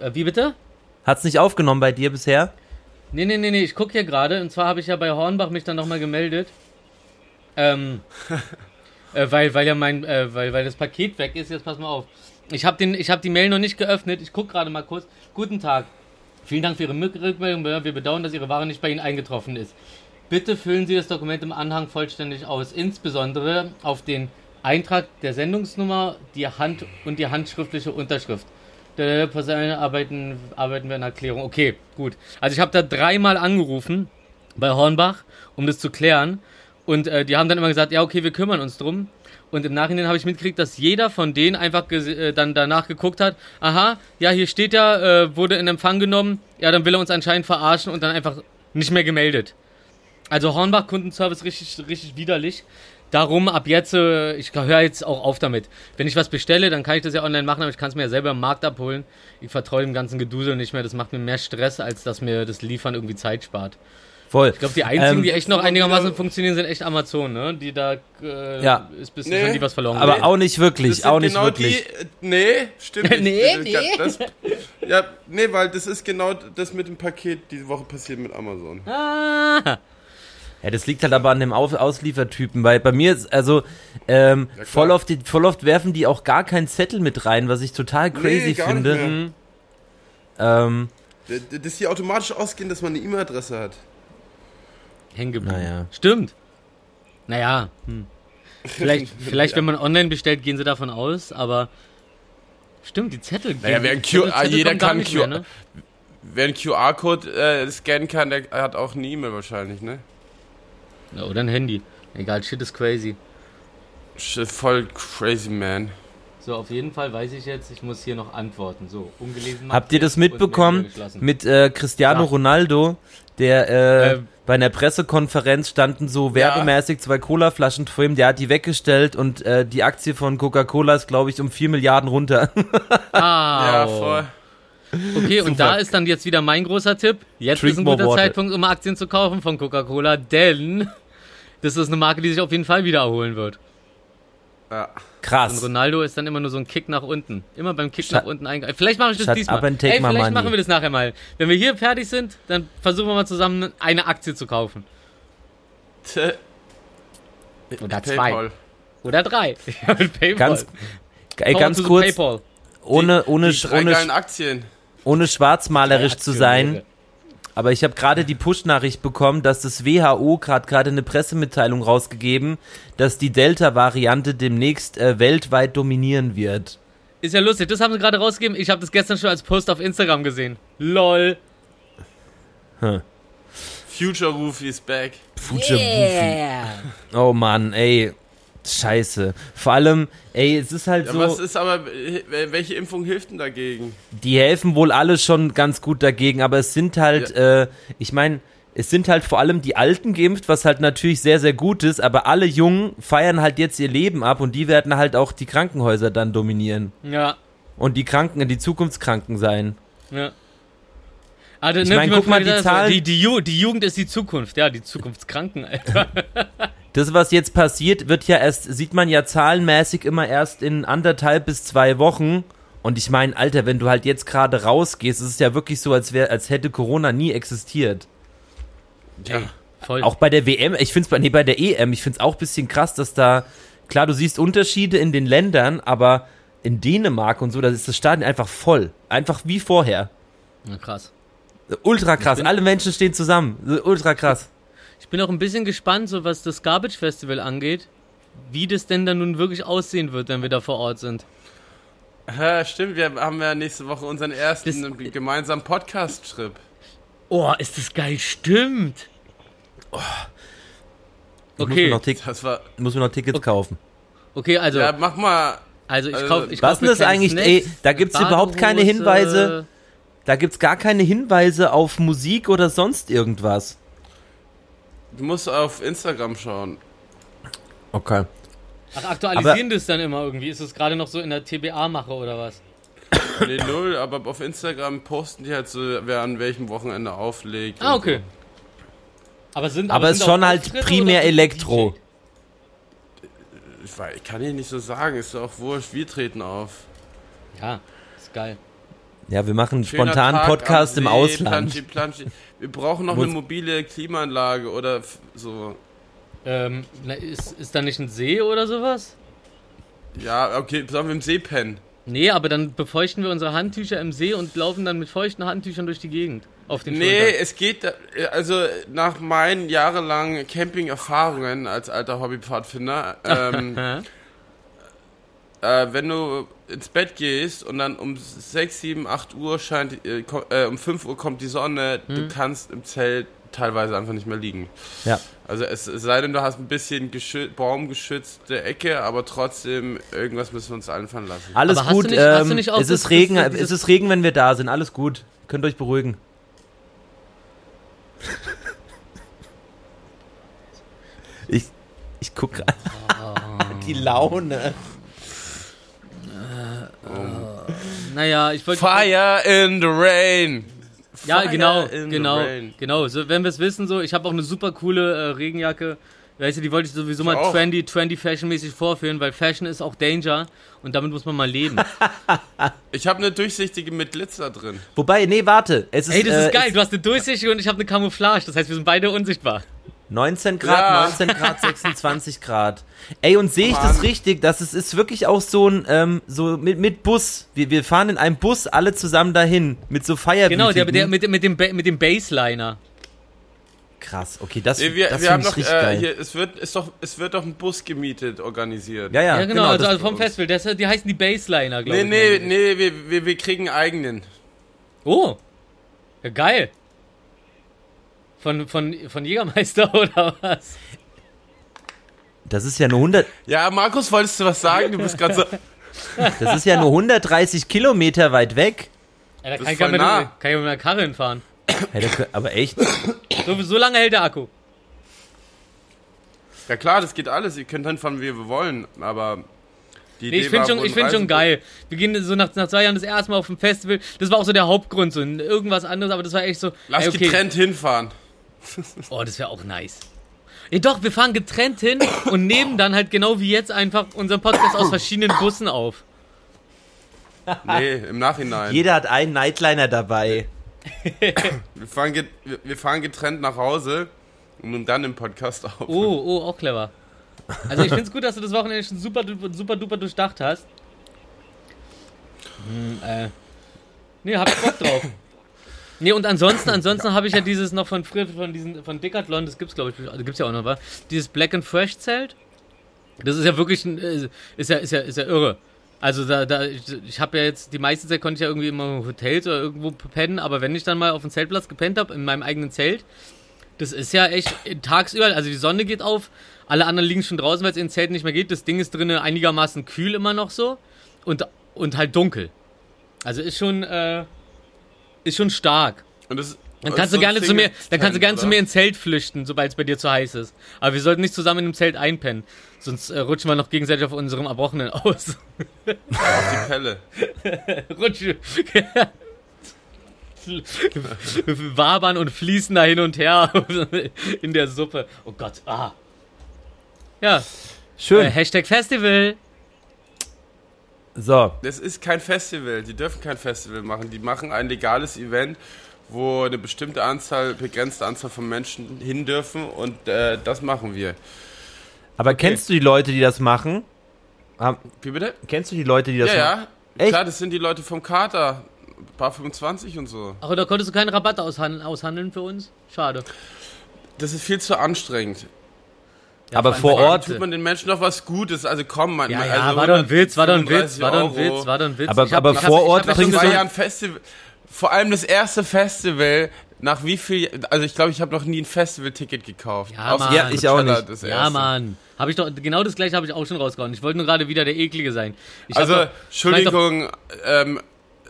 Äh, wie bitte? Hat's nicht aufgenommen bei dir bisher? Nee, nee, nee, nee, ich gucke hier gerade. Und zwar habe ich ja bei Hornbach mich dann nochmal gemeldet. Ähm, äh, weil, weil ja mein, äh, weil, weil das Paket weg ist. Jetzt pass mal auf. Ich habe hab die Mail noch nicht geöffnet. Ich gucke gerade mal kurz. Guten Tag. Vielen Dank für Ihre Rückmeldung. Wir bedauern, dass Ihre Ware nicht bei Ihnen eingetroffen ist. Bitte füllen Sie das Dokument im Anhang vollständig aus. Insbesondere auf den Eintrag der Sendungsnummer, die Hand und die handschriftliche Unterschrift Personen arbeiten, arbeiten wir in Erklärung. Okay, gut. Also ich habe da dreimal angerufen bei Hornbach, um das zu klären. Und äh, die haben dann immer gesagt, ja, okay, wir kümmern uns drum. Und im Nachhinein habe ich mitgekriegt, dass jeder von denen einfach äh, dann danach geguckt hat, aha, ja, hier steht ja, äh, wurde in Empfang genommen, ja, dann will er uns anscheinend verarschen und dann einfach nicht mehr gemeldet. Also Hornbach Kundenservice richtig, richtig widerlich. Darum ab jetzt, äh, ich höre jetzt auch auf damit. Wenn ich was bestelle, dann kann ich das ja online machen, aber ich kann es mir ja selber im Markt abholen. Ich vertraue dem ganzen Gedusel nicht mehr. Das macht mir mehr Stress, als dass mir das Liefern irgendwie Zeit spart. Voll. Ich glaube, die einzigen, ähm, die echt noch einigermaßen funktionieren, sind echt Amazon, ne? Die da äh, ja. ist bis nee. die was verloren Aber nee. auch nicht wirklich, auch nicht genau wirklich. Die, nee, stimmt nicht. nee, nee. Das, ja, nee, weil das ist genau das mit dem Paket diese Woche passiert mit Amazon. Ah. Ja, das liegt halt aber an dem Aus Ausliefertypen, weil bei mir ist, also, ähm, ja, voll, oft voll oft werfen die auch gar keinen Zettel mit rein, was ich total crazy nee, finde. Mhm. Ähm, dass die automatisch ausgehen, dass man eine E-Mail-Adresse hat. Hängen geblieben. Naja. Stimmt. Naja. Hm. Vielleicht, vielleicht ja. wenn man online bestellt, gehen sie davon aus, aber stimmt, die Zettel. Naja, wer ein Q Zettel jeder kann Q mehr, ne? Wer einen QR-Code äh, scannen kann, der hat auch eine E-Mail wahrscheinlich, ne? Ja, oder ein Handy. Egal, shit ist crazy. Shit, voll crazy, man. So, auf jeden Fall weiß ich jetzt, ich muss hier noch antworten. So, ungelesen. Habt ihr das mitbekommen mit äh, Cristiano ja. Ronaldo, der äh, ähm, bei einer Pressekonferenz standen so werbemäßig zwei Cola-Flaschen vor ihm, der hat die weggestellt und äh, die Aktie von Coca-Cola ist, glaube ich, um 4 Milliarden runter. ah, ja, voll. Okay, und Super. da ist dann jetzt wieder mein großer Tipp. Jetzt Drink ist ein guter water. Zeitpunkt, um Aktien zu kaufen von Coca-Cola, denn das ist eine Marke, die sich auf jeden Fall wieder erholen wird. Ja. Und Krass. Ronaldo ist dann immer nur so ein Kick nach unten. Immer beim Kick Shut- nach unten eingreifen. Vielleicht mache ich das diesmal. Ey, vielleicht money. machen wir das nachher mal. Wenn wir hier fertig sind, dann versuchen wir mal zusammen eine Aktie zu kaufen. Tö. Oder zwei. PayPal. Oder drei. Ja, mit PayPal. Ganz, ey, ganz kurz, PayPal. ohne, ohne, Die drei ohne, Aktien. ohne schwarzmalerisch zu sein. Aber ich habe gerade die Push-Nachricht bekommen, dass das WHO gerade gerade eine Pressemitteilung rausgegeben, dass die Delta-Variante demnächst äh, weltweit dominieren wird. Ist ja lustig, das haben sie gerade rausgegeben. Ich habe das gestern schon als Post auf Instagram gesehen. LOL. Future Roof is back. Future Oh Mann, ey. Scheiße. Vor allem, ey, es ist halt Ja, so, was ist aber, äh, welche Impfung hilft denn dagegen? die helfen wohl alle schon ganz gut dagegen, aber es sind halt, äh, ich meine, es sind halt vor allem die Alten geimpft, was halt natürlich sehr, sehr gut ist, aber alle Jungen feiern halt jetzt ihr Leben ab und die werden halt auch die Krankenhäuser dann dominieren. Ja, Und die Kranken, die Zukunftskranken sein. ja. Also, Ich ne, mein, wie man guck mal, die Zahlen- Die, die, Ju die Jugend ist die Zukunft. Ja, die Zukunftskranken, Alter. Das, was jetzt passiert, wird ja erst, sieht man ja zahlenmäßig immer erst in anderthalb bis zwei Wochen. Und ich meine, Alter, wenn du halt jetzt gerade rausgehst, ist es ja wirklich so, als wäre, als hätte Corona nie existiert. Ja. Voll. Auch bei der WM, ich finde es bei, nee, bei der EM, ich finde es auch ein bisschen krass, dass da, klar, du siehst Unterschiede in den Ländern, aber in Dänemark und so, da ist das Stadion einfach voll. Einfach wie vorher. Ja, krass. Ultra krass. Alle Menschen stehen zusammen. Ultra krass. Ich bin auch ein bisschen gespannt, so was das Garbage Festival angeht, wie das denn dann nun wirklich aussehen wird, wenn wir da vor Ort sind. Ja, stimmt, wir haben ja nächste Woche unseren ersten Das- gemeinsamen Podcast-Trip. Oh, ist das geil, stimmt. Ich muss mir Okay, noch, war. muss mir noch Tickets kaufen. okay, also, Ja, mach mal. also ich also, kaufe. Ich was kauf denn mir das eigentlich? Snacks, Ey, da gibt's eine überhaupt keine. Hinweise. Da gibt's gar keine Hinweise auf Musik oder sonst irgendwas. Du musst auf Instagram schauen. Okay. Ach, aktualisieren das dann immer irgendwie? Ist es gerade noch so in der TBA-Mache oder was? Nee, null, aber auf Instagram posten die halt so, wer an welchem Wochenende auflegt. Ah, okay. Aber sind Aber es sind ist schon halt primär Elektro. So. Ich, weiß, ich kann dir nicht so sagen, ist doch auch wurscht, wir treten auf. Ja, ist geil. Ja, wir machen einen Schöner spontanen Tag Podcast am im See, Ausland. Planschi, planschi. Wir brauchen noch Muss- eine mobile Klimaanlage oder f- so. Ähm, na, ist, ist da nicht ein See oder sowas? Ja, okay, sollen wir im See pennen? Nee, aber dann befeuchten wir unsere Handtücher im See und laufen dann mit feuchten Handtüchern durch die Gegend. Auf den Nee, Schultern. es geht, da- also nach meinen jahrelangen Camping-Erfahrungen als alter Hobbypfadfinder, ähm? Äh, wenn du ins Bett gehst und dann um 6, 7, 8 Uhr scheint, äh, äh, um 5 Uhr kommt die Sonne, du kannst im Zelt teilweise einfach nicht mehr liegen. Ja. Also es, es sei denn, du hast ein bisschen geschü baumgeschützte Ecke, aber trotzdem, irgendwas müssen wir uns einfallen lassen. Alles Aber hast gut. du nicht- ähm, es ist Regen, es ist Regen, wenn wir da sind. Alles gut. Könnt euch beruhigen. ich ich guck gerade. Die Laune. Naja, ich wollte. Fire in the rain! Ja, Fire genau, in the genau, rain. genau. So, wenn wir es wissen, so, ich habe auch eine super coole äh, Regenjacke. Weißt du, die wollte ich sowieso mal Ich auch. trendy, trendy Fashion-mäßig vorführen, weil Fashion ist auch Danger und damit muss man mal leben. Ich habe eine durchsichtige mit Glitzer drin. Wobei, nee, warte. Es ist, Ey, das äh, ist geil. Du hast eine Durchsichtige und ich habe eine Camouflage. Das heißt, wir sind beide unsichtbar. 19 Grad, Ja. 19 Grad, 26 Grad. Ey, und sehe ich das richtig? Das ist, ist wirklich auch so ein, ähm, so mit, mit Bus. Wir, wir fahren in einem Bus alle zusammen dahin. Mit so Feierwütigen. Genau, der, der, mit, dem- mit, dem, mit dem Baseliner. Krass, okay, das, Nee, wir das wir haben finde ich noch, richtig äh, geil. hier, es wird, ist doch, es wird doch ein Bus gemietet, organisiert. ja, ja, Ja, genau, also, das- also vom Festival. Das, die heißen die Baseliner, glaube Nee, ich. nee, nee, wir, wir, wir kriegen einen eigenen. Oh, ja, geil. Von, von, von Jägermeister oder was? das ist ja nur 100, Ja, Markus, wolltest du was sagen? Du bist gerade so. das ist ja nur 130 Kilometer weit weg. Ja, da kann ich, ja mit, nah. kann ich mit meiner Karre hinfahren. Kö- aber echt? So, so lange hält der Akku. Ja klar, das geht alles. Ihr könnt hinfahren, wie wir wollen. Aber Die Nee, ich finde schon, ich find schon geil. Wir gehen so nach, nach zwei Jahren das erste Mal auf ein Festival. Das war auch so der Hauptgrund, so irgendwas anderes, aber das war echt so. Lass ey, okay. getrennt hinfahren. Oh, das wäre auch nice. Ja, doch, wir fahren getrennt hin und nehmen dann halt genau wie jetzt einfach unseren Podcast aus verschiedenen Bussen auf. Nee, im Nachhinein. Jeder hat einen Nightliner dabei. Wir fahren, get, wir- fahren getrennt nach Hause und nehmen dann im Podcast auf. Oh, oh, auch clever. Also ich finde es gut, dass du das Wochenende schon super, duper, super duper durchdacht hast. Hm, äh. Nee, hab ich Bock drauf. Nee, und ansonsten, ansonsten habe ich ja dieses noch von früher, von diesen, von Decathlon, das gibt's glaube ich, also gibt's ja auch noch, was? Dieses Black and Fresh Zelt. Das ist ja wirklich, ein, äh, ist ja, ist ja, ist ja irre. Also da, da, ich, ich habe ja jetzt, die meiste Zeit konnte ich ja irgendwie immer in Hotels oder irgendwo pennen, aber wenn ich dann mal auf dem Zeltplatz gepennt habe, in meinem eigenen Zelt, das ist ja echt tagsüber, also die Sonne geht auf, alle anderen liegen schon draußen, weil es in den Zelten nicht mehr geht. Das Ding ist drinnen einigermaßen kühl immer noch so und, und halt dunkel. Also ist schon, äh, ist schon stark. Und das, Dann kannst so du gerne zu mir, dann kannst du gerne oder? zu mir ins Zelt flüchten, sobald es bei dir zu heiß ist. Aber wir sollten nicht zusammen in einem Zelt einpennen, sonst äh, rutschen wir noch gegenseitig auf unserem Erbrochenen aus. Auf die Pelle. Rutschen. Wabern und fließen da hin und her in der Suppe. Oh Gott, ah. Ja, Schön. äh, Hashtag Festival. So, Das ist kein Festival. Die dürfen kein Festival machen. Die machen ein legales Event, wo eine bestimmte Anzahl, begrenzte Anzahl von Menschen hin dürfen und äh, das machen wir. aber kennst du die Leute, die das machen? Wie bitte? Kennst du die Leute, die das Ja, machen? ja. Echt? Klar, das sind die Leute vom Kater. Paar 25 und so. Ach, da konntest du keinen Rabatt aushandeln, aushandeln für uns? Schade. Das ist viel zu anstrengend. Ja, Aber vor Ort- Tut man den Menschen noch was Gutes? Also komm, man. Ja, man- ja, also war doch ein Witz, war doch ein Witz, 135 war doch ein. Witz, war doch ein Witz. Aber- Ich hab- aber vor Ort Nach zwei Jahren Festival. Vor allem das erste Festival. Nach wie viel? Also ich glaube, ich habe noch nie ein Festival-Ticket gekauft. Ja, Mann. Ja, ich auch nicht. das Ja. Mann. Habe ich doch, genau das gleiche habe ich auch schon rausgehauen. Ich wollte nur gerade wieder der Eklige sein. Ich Also, doch- Entschuldigung, ähm,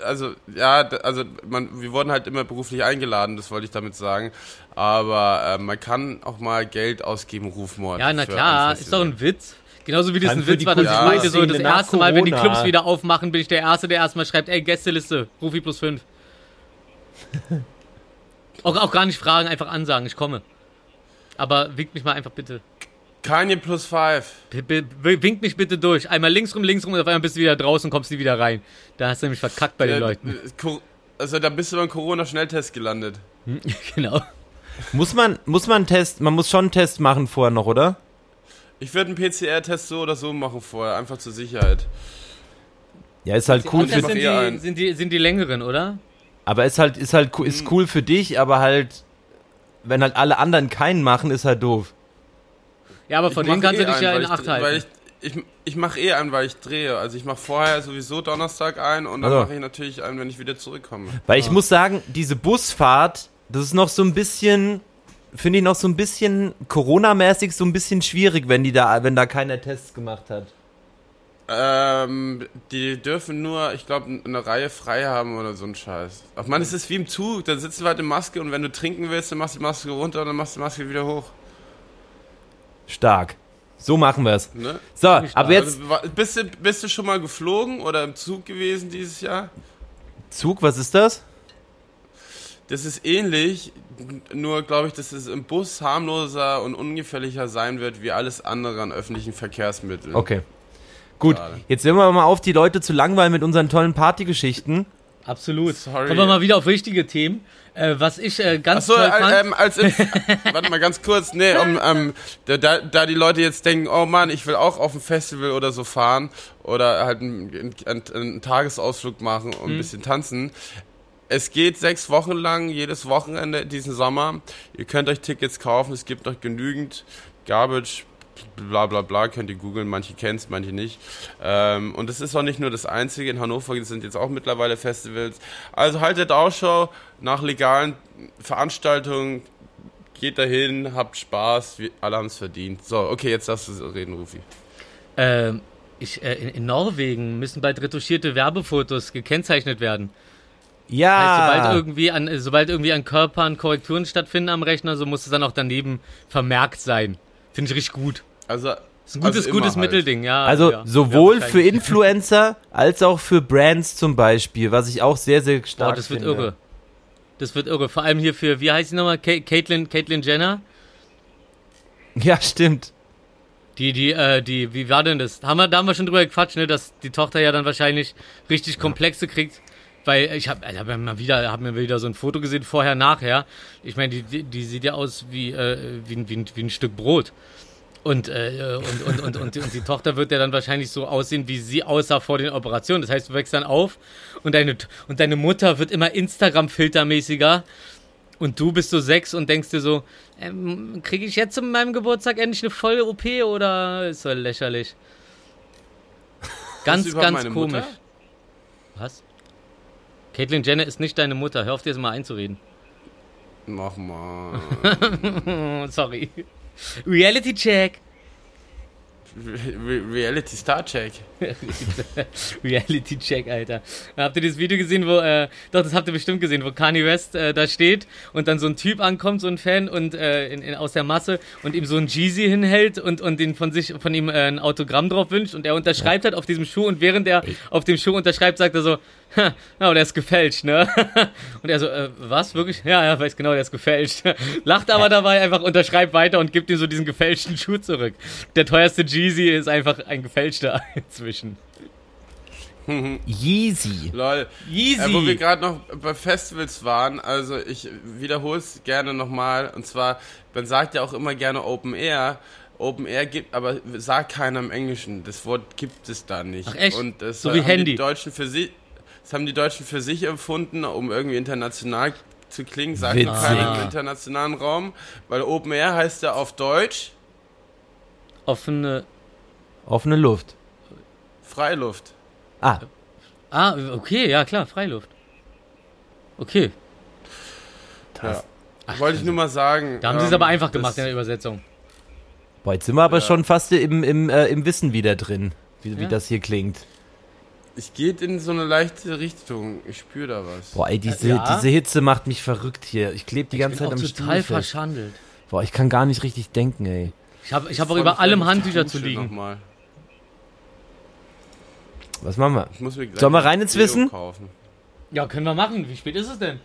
also, ja, also, man, wir wurden halt immer beruflich eingeladen, das wollte ich damit sagen. Aber äh, man kann auch mal Geld ausgeben, Rufmord. Ja, na klar, ist doch ein Witz. Genauso wie das ein Witz war, dass ich meinte, so das erste Mal, wenn die. Clubs wieder aufmachen, bin ich der Erste, der erstmal schreibt, ey, Gästeliste, Rufi plus 5. auch, auch gar nicht fragen, einfach ansagen, ich komme. Aber winkt mich mal einfach bitte. Kanye plus five. B b winkt mich bitte durch. Einmal links rum, links rum und auf einmal bist du wieder draußen und kommst nie wieder rein. Da hast du nämlich verkackt bei den Äh, Leuten. Also, da bist du beim Corona-Schnelltest gelandet. genau. Muss man, muss man einen Test, man muss schon einen Test machen vorher noch, oder? Ich würde einen PCR-Test so oder so machen vorher, einfach zur Sicherheit. Ja, ist halt cool für, sind die, sind, die, sind die längeren, oder? aber ist halt, ist halt, cool- ist cool für dich, aber halt, wenn halt alle anderen keinen machen, ist halt doof. Ja, aber von denen mach kannst du eh dich einen, ja in Acht dre- Weil halten. ich, ich, ich mache eh einen, weil ich drehe. Also ich mache vorher sowieso Donnerstag ein und dann Also. mache ich natürlich einen, wenn ich wieder zurückkomme. Weil ich muss sagen, diese Busfahrt, das ist noch so ein bisschen, finde ich noch so ein bisschen Corona-mäßig so ein bisschen schwierig, wenn die da, wenn da keiner Tests gemacht hat. Ähm, die dürfen nur, ich glaube, eine Reihe frei haben oder so ein Scheiß. Ach man, es ist wie im Zug, da sitzen wir halt in Maske und wenn du trinken willst, dann machst du die Maske runter und dann machst du die Maske wieder hoch. Stark. So machen wir es. Ne? So, aber jetzt Also, bist, du, bist du schon mal geflogen oder im Zug gewesen dieses Jahr? Zug, was ist das? Das ist ähnlich, nur glaube ich, dass es im Bus harmloser und ungefährlicher sein wird wie alles andere an öffentlichen Verkehrsmitteln. Okay. Gut, Schade. jetzt hören wir mal auf, die Leute zu langweilen mit unseren tollen Partygeschichten. Absolut. Sorry. Kommen wir mal wieder auf richtige Themen. Äh, was ich äh, ganz Achso, toll fand. äh, ähm, als Inf warte mal ganz kurz, nee, um, ähm, da, da, die Leute jetzt denken, oh Mann, ich will auch auf ein Festival oder so fahren oder halt einen, einen, einen Tagesausflug machen und ein bisschen tanzen. Es geht sechs Wochen lang, jedes Wochenende diesen Sommer. Ihr könnt euch Tickets kaufen, es gibt noch genügend Garbage, bla bla bla, könnt ihr googeln, manche kennt's, manche nicht. Ähm, und es ist auch nicht nur das einzige, in Hannover sind jetzt auch mittlerweile Festivals. Also haltet Ausschau nach legalen Veranstaltungen, geht dahin, habt Spaß, wir alle haben's verdient. So, okay, jetzt darfst du reden, Rufi. Ähm, ich, äh, in, in Norwegen müssen bald retuschierte Werbefotos gekennzeichnet werden. Ja. Heißt, sobald irgendwie, an, sobald irgendwie an Körpern Korrekturen stattfinden am Rechner, so muss es dann auch daneben vermerkt sein. Finde ich richtig gut. Also, Ist ein gutes, Also gutes halt. Mittelding, ja. Also ja. sowohl ja, für Influencer als auch für Brands zum Beispiel, was ich auch sehr, sehr stark Boah, das wird finde. irre. Das wird irre. Vor allem hier für, wie heißt sie nochmal? Caitlyn, Caitlyn Jenner? Ja, stimmt. Die, die, äh, die, wie war denn das? Haben wir, da haben wir schon drüber gequatscht, ne, dass die Tochter ja dann wahrscheinlich richtig Komplexe kriegt. Weil ich habe hab ja mal wieder, hab mir wieder so ein Foto gesehen, vorher, nachher. Ich meine, die, die, die sieht ja aus wie, äh, wie, ein- wie, ein- wie ein Stück Brot. Und, äh, und, und, und, und, und die Tochter wird ja dann wahrscheinlich so aussehen, wie sie aussah vor den Operationen. Das heißt, du wächst dann auf und deine, und deine Mutter wird immer Instagram-filtermäßiger. Und du bist so sechs und denkst dir so, ähm, kriege ich jetzt zu meinem Geburtstag endlich eine volle OP oder ist so lächerlich? Ganz, ganz komisch. Mutter? Was? Caitlyn Jenner ist nicht deine Mutter. Hör auf, dir das mal einzureden. Mach mal. Sorry. Reality Check. Re Reality Star Check. Reality Check, Alter. Habt ihr das Video gesehen, wo, äh, doch, das habt ihr bestimmt gesehen, wo Kanye West äh, da steht und dann so ein Typ ankommt, so ein Fan und äh, in, in, aus der Masse und ihm so ein Jeezy hinhält und, und den von sich, von ihm äh, ein Autogramm drauf wünscht und er unterschreibt halt auf diesem Schuh und während er auf dem Schuh unterschreibt, sagt er so, "Ha, ja, der ist gefälscht, ne? Und er so, äh, was, wirklich? Ja, ja, weiß genau, der ist gefälscht. Lacht aber dabei einfach, unterschreibt weiter und gibt ihm so diesen gefälschten Schuh zurück. Der teuerste Jeezy ist einfach ein gefälschter inzwischen. Yeezy. Lol. Yeezy. Äh, wo wir gerade noch bei Festivals waren, also ich wiederhole es gerne nochmal. Und zwar, man sagt ja auch immer gerne Open Air. Open Air gibt, aber sagt keiner im Englischen. Das Wort gibt es da nicht. Ach, echt? Und das So äh, wie haben Handy. Die Deutschen für sich, das haben die Deutschen für sich empfunden, um irgendwie international zu klingen. Sagt Witzig. keiner im internationalen Raum, weil Open Air heißt ja auf Deutsch Offene. Offene Luft. Freiluft. Ah, Ah, okay, ja klar, Freiluft. Okay. Ja. Wollte ich nur mal sagen. Da haben sie es ähm, aber einfach das- gemacht in der Übersetzung. boah, jetzt sind wir aber Ja. schon fast im, im, äh, im Wissen wieder drin, wie, wie Ja. das hier klingt. Es geht in so eine leichte Richtung. Ich spüre da was. Boah, ey, diese, Ja. diese Hitze macht mich verrückt hier. Ich klebe die ganze Zeit am Stuhl total fest. verschandelt. Boah, ich kann gar nicht richtig denken, ey. Ich habe ich hab auch über allem Handtücher zu liegen. Nochmal. Was machen wir? Ich muss mir Sollen wir ein rein ins Wissen? Kaufen. Ja, können wir machen. Wie spät ist es denn?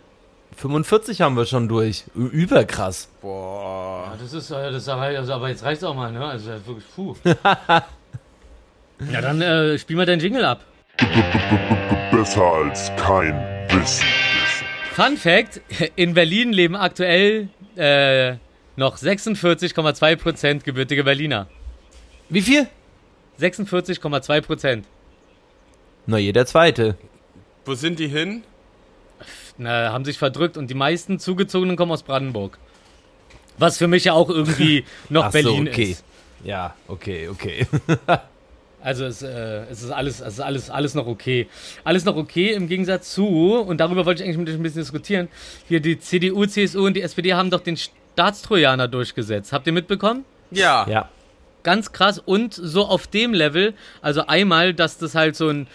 45 haben wir schon durch. Überkrass. Ja, Boah. das ist, äh, das ist aber, also, aber jetzt reicht's auch mal, ne? Also das ist wirklich puh. ja, dann äh, spiel mal deinen Jingle ab. Besser als kein Wissen. Fun Fact: In Berlin leben aktuell äh, noch 46,2% gebürtige Berliner. Wie viel? 46,2%. Na, jeder zweite. Wo sind die hin? Na, haben sich verdrückt und die meisten Zugezogenen kommen aus Brandenburg. Was für mich ja auch irgendwie noch Ach so, Berlin okay. ist. Ja, okay, okay. Also es, äh, es ist alles, es ist alles, alles noch okay. Alles noch okay im Gegensatz zu, und darüber wollte ich eigentlich mit euch ein bisschen diskutieren, hier die CDU, CSU und die SPD haben doch den Staatstrojaner durchgesetzt. Habt ihr mitbekommen? Ja. ja. Ganz krass und so auf dem Level, also einmal, dass das halt so ein,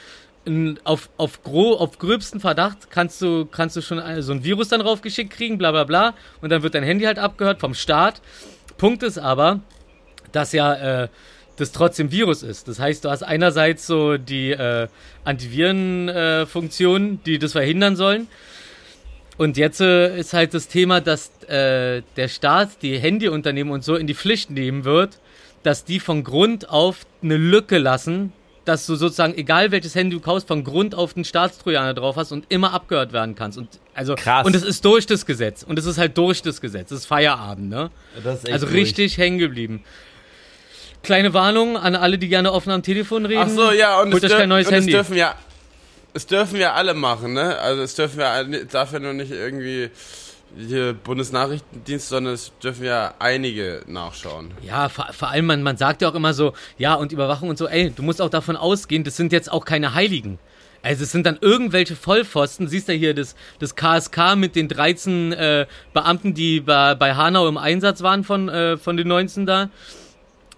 ein auf, auf, gro, auf gröbsten Verdacht kannst du, kannst du schon ein- so ein Virus dann raufgeschickt kriegen, bla bla bla, und dann wird dein Handy halt abgehört vom Staat. Punkt ist aber, dass ja äh, das trotzdem Virus ist. Das heißt, du hast einerseits so die äh, Antiviren-Funktionen, die das verhindern sollen. Und jetzt äh, ist halt das Thema, dass äh, der Staat die Handyunternehmen und so in die Pflicht nehmen wird, dass die von Grund auf eine Lücke lassen, dass du sozusagen, egal welches Handy du kaufst, von Grund auf einen Staatstrojaner drauf hast und immer abgehört werden kannst. Und also Krass. und es ist durch das Gesetz. Und es ist halt durch das Gesetz. Es ist Feierabend, ne? Ist Also richtig hängen geblieben. Kleine Warnung an alle, die gerne offen am Telefon reden. Ach so, ja, und, es, Holt euch dürf, kein neues und es Handy. dürfen ja. Es dürfen ja alle machen, ne? Also es dürfen ja alle- darf ja nur nicht irgendwie hier Bundesnachrichtendienst, sondern es dürfen ja einige nachschauen. Ja, vor, vor allem, man, man sagt ja auch immer so, ja, und Überwachung und so, ey, du musst auch davon ausgehen, das sind jetzt auch keine Heiligen. Also es sind dann irgendwelche Vollpfosten, siehst du hier das, das KSK mit den 13 äh, Beamten, die bei, bei Hanau im Einsatz waren von, äh, von den 19 da.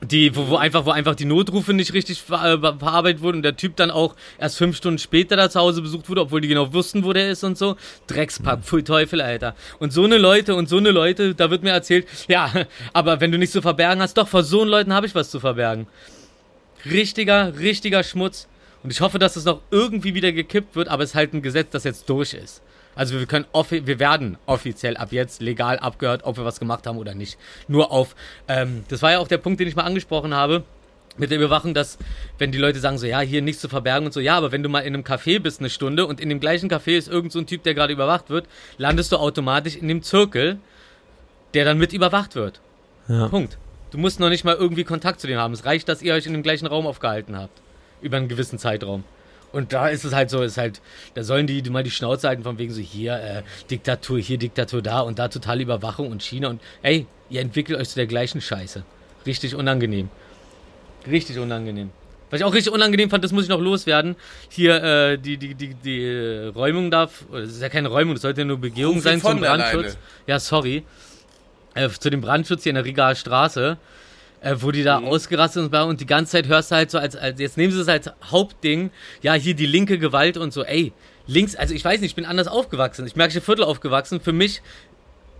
Die, wo, wo einfach, wo einfach die Notrufe nicht richtig ver äh, verarbeitet wurden und der Typ dann auch erst fünf Stunden später da zu Hause besucht wurde, obwohl die genau wussten, wo der ist und so. Dreckspack, pfui Teufel, Alter. Und so eine Leute und so eine Leute, da wird mir erzählt, ja, aber wenn du nichts zu verbergen hast, doch, vor so einen Leuten habe ich was zu verbergen. Richtiger, richtiger Schmutz. Und ich hoffe, dass es noch irgendwie wieder gekippt wird, aber es ist halt ein Gesetz, das jetzt durch ist. Also wir können offi wir werden offiziell ab jetzt legal abgehört, ob wir was gemacht haben oder nicht. Nur auf, ähm, das war ja auch der Punkt, den ich mal angesprochen habe mit der Überwachung, dass wenn die Leute sagen so, ja, hier nichts zu verbergen und so, ja, aber wenn du mal in einem Café bist eine Stunde und in dem gleichen Café ist irgend so ein Typ, der gerade überwacht wird, landest du automatisch in dem Zirkel, der dann mit überwacht wird. Ja. Punkt. Du musst noch nicht mal irgendwie Kontakt zu dem haben. Es reicht, dass ihr euch in dem gleichen Raum aufgehalten habt. Über einen gewissen Zeitraum. Und da ist es halt so, ist halt, da sollen die mal die Schnauze halten von wegen so hier äh, Diktatur, hier Diktatur da und da totale Überwachung und China und ey, ihr entwickelt euch zu der gleichen Scheiße. Richtig unangenehm. Richtig unangenehm. Was ich auch richtig unangenehm fand, das muss ich noch loswerden. Hier, äh, die, die, die, die äh, Räumung darf, das ist ja keine Räumung, das sollte ja nur Begehung sein zum Brandschutz. alleine. Ja, sorry. Äh, zu dem Brandschutz hier in der Rigaer Straße, äh, wo die da Mhm. ausgerastet sind und die ganze Zeit hörst du halt so, als, als jetzt nehmen sie es als Hauptding, ja, hier die linke Gewalt und so, ey, links, also ich weiß nicht, ich bin anders aufgewachsen. Ich merke, ich bin Viertel aufgewachsen. Für mich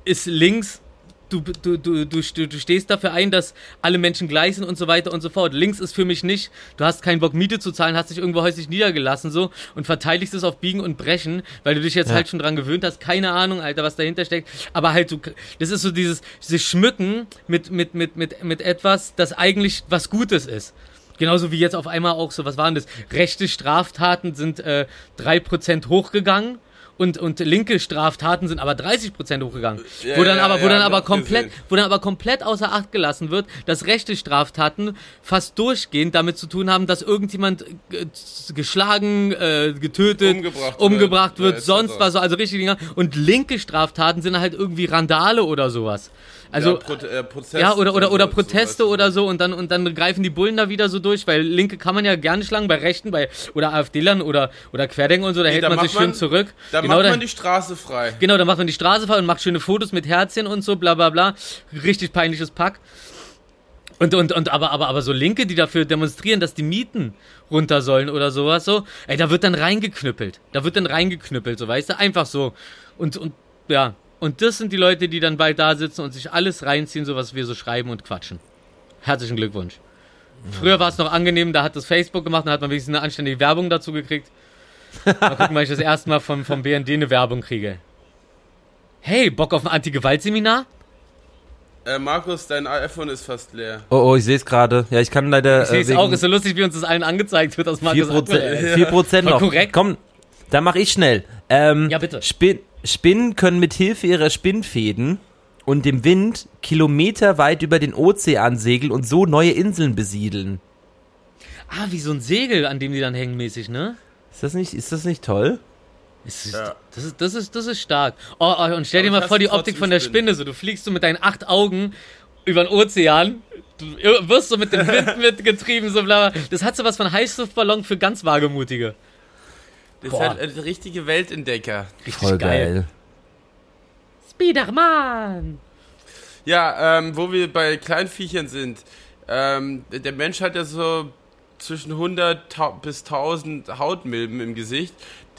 ist links, du, du, du, du, du du stehst dafür ein, dass alle Menschen gleich sind und so weiter und so fort. Links ist für mich nicht, du hast keinen Bock Miete zu zahlen, hast dich irgendwo häuslich niedergelassen so und verteidigst es auf Biegen und Brechen, weil du dich jetzt Ja. halt schon dran gewöhnt hast. Keine Ahnung, Alter, was dahinter steckt. Aber halt so, das ist so dieses, dieses Schmücken mit, mit, mit, mit, mit etwas, das eigentlich was Gutes ist. Genauso wie jetzt auf einmal auch so, was waren das? Rechte Straftaten sind äh, 3% hochgegangen und, und linke Straftaten sind aber 30% hochgegangen. Ja, wo dann aber, wo ja, dann aber komplett, gesehen. wo dann aber komplett außer Acht gelassen wird, dass rechte Straftaten fast durchgehend damit zu tun haben, dass irgendjemand geschlagen, äh, getötet, Umgebracht umgebracht wird, wird, ja, sonst was, also richtig Dinger. Und linke Straftaten sind halt irgendwie Randale oder sowas. Also, ja, Pro äh, Proteste ja, oder, oder, oder Proteste sowas. oder so und dann, und dann greifen die Bullen da wieder so durch, weil Linke kann man ja gerne schlagen, bei Rechten, bei, oder AfD-Lern oder, oder Querdenker und so, da hält da man sich schön man- zurück. Da genau, macht man die Straße frei. genau, da macht man die Straße frei und macht schöne Fotos mit Herzchen und so, bla, bla, bla. Richtig peinliches Pack. Und, und, und, aber, aber, aber so Linke, die dafür demonstrieren, dass die Mieten runter sollen oder sowas, so, ey, da wird dann reingeknüppelt. Da wird dann reingeknüppelt, so, weißt du, einfach so. Und, und, ja. Und das sind die Leute, die dann bald da sitzen und sich alles reinziehen, so was wir so schreiben und quatschen. Herzlichen Glückwunsch. Früher war es noch angenehm, da hat das Facebook gemacht, da hat man wenigstens eine anständige Werbung dazu gekriegt. Mal gucken, weil ich das erste Mal vom, vom BND eine Werbung kriege. Hey, Bock auf ein Anti-Gewalt-Seminar? Äh, Markus, dein iPhone ist fast leer. Oh, oh, ich sehe es gerade. Ja, ich kann leider. Ich sehe es äh, auch, ist so lustig, wie uns das allen angezeigt wird aus Markus 4%, aktuell. 4 Prozent Voll noch. korrekt. Komm, da mache ich schnell. Ähm, Ja, bitte. Spin Spinnen können mit Hilfe ihrer Spinnfäden und dem Wind kilometerweit über den Ozean segeln und so neue Inseln besiedeln. Ah, wie so ein Segel, an dem die dann hängen mäßig, ne? Ist das nicht, ist das nicht toll? Das ist, Ja. das, ist, das, ist, das ist stark. Oh, oh, und stell dir Aber mal vor, die Optik von der. Spinne. So, du fliegst so mit deinen acht Augen über den Ozean. Du wirst so mit dem Wind mitgetrieben, so bla bla. Das hat so was von Heißluftballon für ganz Wagemutige. Das Boah. ist halt ein richtige Weltentdecker. Richtig Voll geil. Spiderman! Ja, ähm, wo wir bei Kleinviechern sind. Ähm, der Mensch hat ja so zwischen 100 tau- bis 1000 Hautmilben im Gesicht.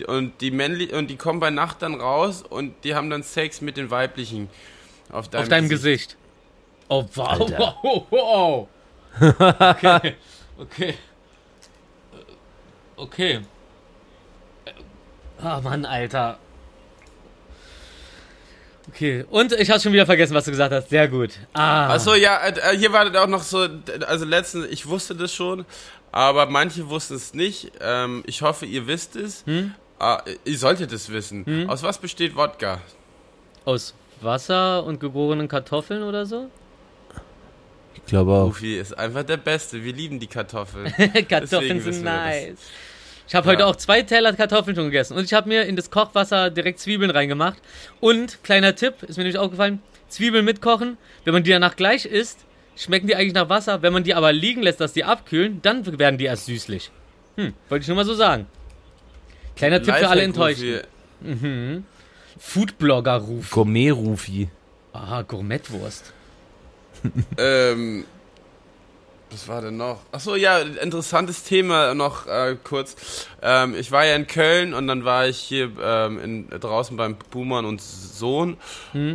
Und die, männlich und die kommen bei Nacht dann raus und die haben dann Sex mit den weiblichen. Auf deinem, Auf deinem Gesicht. Oh, wow. Alter. wow, wow. Okay. Okay. Okay. Ah, Mann, Alter. Okay, und ich habe schon wieder vergessen, was du gesagt hast. Sehr gut. Ah. Achso, ja, äh, hier war das auch noch so, also letztens, ich wusste das schon, aber manche wussten es nicht. Ähm, ich hoffe, ihr wisst es. Hm? Ah, ihr solltet es wissen. Aus was besteht Wodka? Aus Wasser und gegorenen Kartoffeln oder so? Ich glaube auch. Rufi ist einfach der Beste. Wir lieben die Kartoffeln. Kartoffeln sind nice. Ich habe heute Ja. auch zwei Teller Kartoffeln schon gegessen und ich habe mir in das Kochwasser direkt Zwiebeln reingemacht. Und kleiner Tipp, ist mir nämlich aufgefallen, Zwiebeln mitkochen, wenn man die danach gleich isst, schmecken die eigentlich nach Wasser. Wenn man die aber liegen lässt, dass die abkühlen, dann werden die erst süßlich. Hm, wollte ich nur mal so sagen. Kleiner Tipp für alle Enttäuschten. Rufi. Foodblogger-Ruf. Gourmet-Rufi. Ah, Gourmetwurst. Ähm, Was war denn noch? Achso, ja, interessantes Thema noch äh, kurz. Ähm, ich war ja in Köln und dann war ich hier ähm, in, draußen beim Buhmann und Sohn.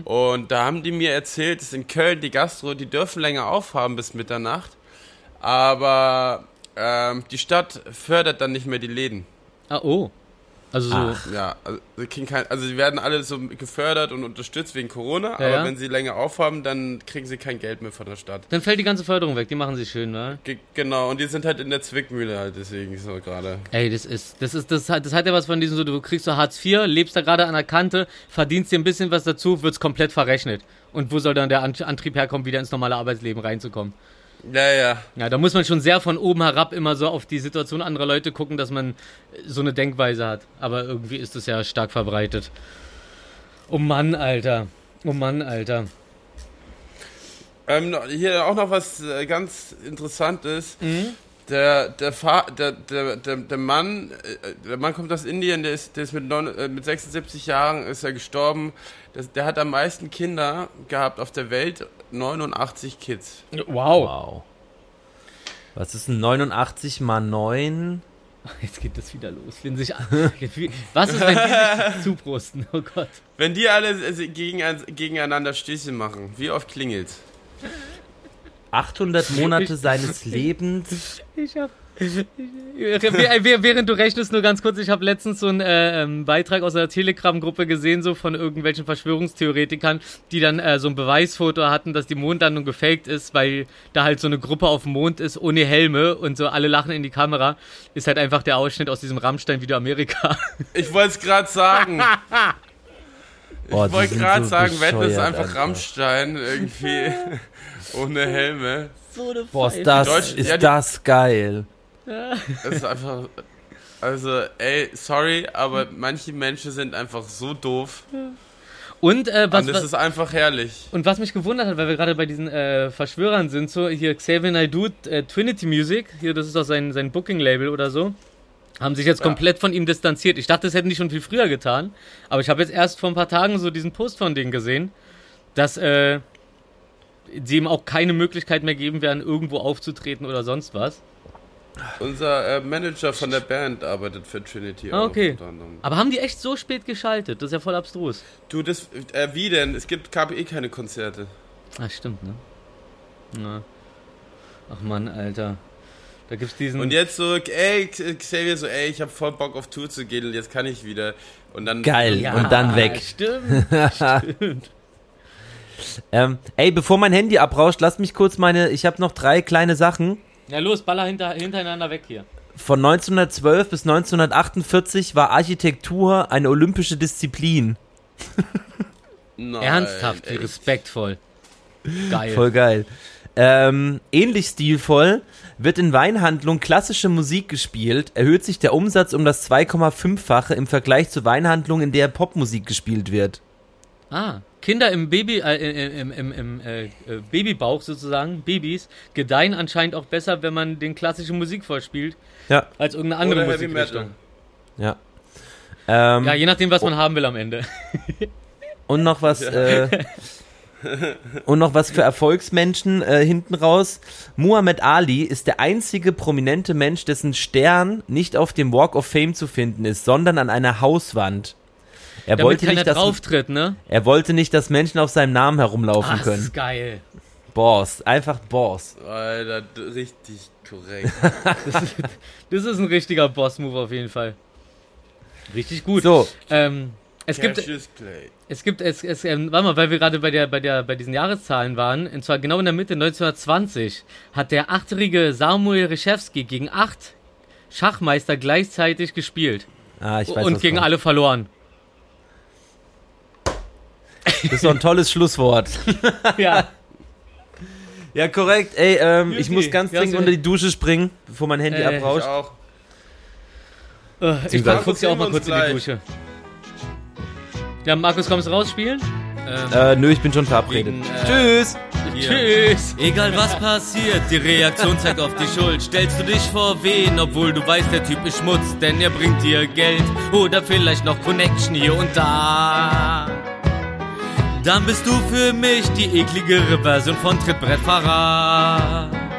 Und da haben die mir erzählt, dass in Köln die Gastro, die dürfen länger aufhaben bis Mitternacht. Aber ähm, die Stadt fördert dann nicht mehr die Läden. Ah, oh. Also so. Ach. Ja, also, sie kriegen kein, also sie werden alle so gefördert und unterstützt wegen Corona, Ja, aber ja. wenn sie länger aufhaben, dann kriegen sie kein Geld mehr von der Stadt. Dann fällt die ganze Förderung weg, die machen sie schön, ne? Ge genau, und die sind halt in der Zwickmühle halt, deswegen so gerade. Ey, das ist, das ist, das hat, das hat ja was von diesem so, du kriegst so Hartz IV, lebst da gerade an der Kante, verdienst dir ein bisschen was dazu, wird's komplett verrechnet. Und wo soll dann der An- Antrieb herkommen, wieder ins normale Arbeitsleben reinzukommen? Ja, ja. Ja, da muss man schon sehr von oben herab immer so auf die Situation anderer Leute gucken, dass man so eine Denkweise hat. Aber irgendwie ist das ja stark verbreitet. Oh Mann, Alter. Oh Mann, Alter. Ähm, hier auch noch was äh, ganz Interessantes. Der, der, Fa der, der, der, der Mann, äh, der Mann kommt aus Indien, der ist, der ist mit, neun, äh, mit 76 Jahren ist er gestorben. Das, der hat am meisten Kinder gehabt auf der Welt, 89 Kids. Wow. Wow. Was ist ein 89 mal 9? Jetzt geht das wieder los. Wenn sich, was ist, wenn die sich zubrusten? Oh Gott. Wenn die alle äh, gegen, gegeneinander Stiche machen, wie oft klingelt's? 800 Monate seines Lebens. Ich hab. Während du rechnest, nur ganz kurz, ich habe letztens so einen äh, ähm, Beitrag aus einer Telegram-Gruppe gesehen, so von irgendwelchen Verschwörungstheoretikern, die dann äh, so ein Beweisfoto hatten, dass die Mondlandung gefaked ist, weil da halt so eine Gruppe auf dem Mond ist ohne Helme und so alle lachen in die Kamera. Ist halt einfach der Ausschnitt aus diesem Rammstein-Video Amerika. Ich wollte es gerade sagen. Ich wollte gerade so sagen, Wetten ist einfach Alter. Rammstein irgendwie ohne Helme. Boah, ist das, Deutsch- ist ja, die- das geil. Das ist einfach. Also, ey, sorry, aber manche Menschen sind einfach so doof. Und äh, was, und das was, ist einfach herrlich. Und was mich gewundert hat, weil wir gerade bei diesen äh, Verschwörern sind, so hier Xavier Naidoo, äh, Trinity Music, hier, das ist doch sein, sein Booking-Label oder so, haben sich jetzt Ja. komplett von ihm distanziert. Ich dachte, das hätten die schon viel früher getan, aber ich habe jetzt erst vor ein paar Tagen so diesen Post von denen gesehen, dass äh, sie ihm auch keine Möglichkeit mehr geben werden, irgendwo aufzutreten oder sonst was. Unser äh, Manager von der Band arbeitet für Trinity Ah, auch okay. unter anderem. Aber haben die echt so spät geschaltet? Das ist ja voll abstrus. Du, das. Äh, wie denn? Es gibt gab eh keine Konzerte. Ah, stimmt, ne? Ja. Ach Mann, Alter. Da gibt's diesen... Und jetzt so, ey, Xavier so, ey, ich hab voll Bock auf Tour zu gehen und jetzt kann ich wieder. Und dann. Geil. Und dann weg. Stimmt, stimmt. Ähm, ey, bevor mein Handy abrauscht, lass mich kurz meine. Ich habe noch drei kleine Sachen. Ja, los, baller hinter, hintereinander weg hier. Von 1912 bis 1948 war Architektur eine olympische Disziplin. Nein, Ernsthaft, wie echt. respektvoll. Geil. Voll geil. Ähm, ähnlich stilvoll wird in Weinhandlungen klassische Musik gespielt, erhöht sich der Umsatz um das 2,5-fache im Vergleich zu Weinhandlungen, in der Popmusik gespielt wird. Ah, Kinder im Baby, äh, im, im, im äh, äh, Babybauch sozusagen, Babys, gedeihen anscheinend auch besser, wenn man den klassische Musik vorspielt, Ja, als irgendeine andere Oder Musikrichtung. Ja. Ähm, Ja, je nachdem, was man haben will am Ende. Und noch was, äh, und noch was für Erfolgsmenschen äh, hinten raus. Muhammad Ali ist der einzige prominente Mensch, dessen Stern nicht auf dem Walk of Fame zu finden ist, sondern an einer Hauswand. Er Damit wollte, nicht, dass, drauftritt, ne? er wollte nicht, dass Menschen auf seinem Namen herumlaufen das können. ist geil. Boss, einfach Boss. Alter, richtig korrekt. Das ist ein richtiger Boss-Move auf jeden Fall. Richtig gut. So, Ähm, es gibt. Es gibt, es, es, ähm, warte mal, weil wir gerade bei der, bei der, bei diesen Jahreszahlen waren, und zwar genau in der Mitte 1920, hat der achtjährige Samuel Reshevsky gegen acht Schachmeister gleichzeitig gespielt ah, ich weiß und was gegen kommt. alle verloren. Das ist doch ein tolles Schlusswort. ja. Ja, korrekt. Ey, ähm, ich muss ganz dringend unter die Dusche springen, bevor mein Handy Äh, Ich abrauscht. auch. Äh, Ich Beziehungsweise- guck dir auch mal kurz in die Dusche. Ja, Markus, kommst du raus spielen? Ähm, Äh, nö, ich bin schon verabredet. Wegen, äh, Tschüss. Tschüss. Egal was passiert, die Reaktion zeigt auf die Schuld. Stellst du dich vor wen, obwohl du weißt, der Typ ist Schmutz, denn er bringt dir Geld oder vielleicht noch Connection hier und da. Dann bist du für mich die ekligere Version von Trittbrettfahrer.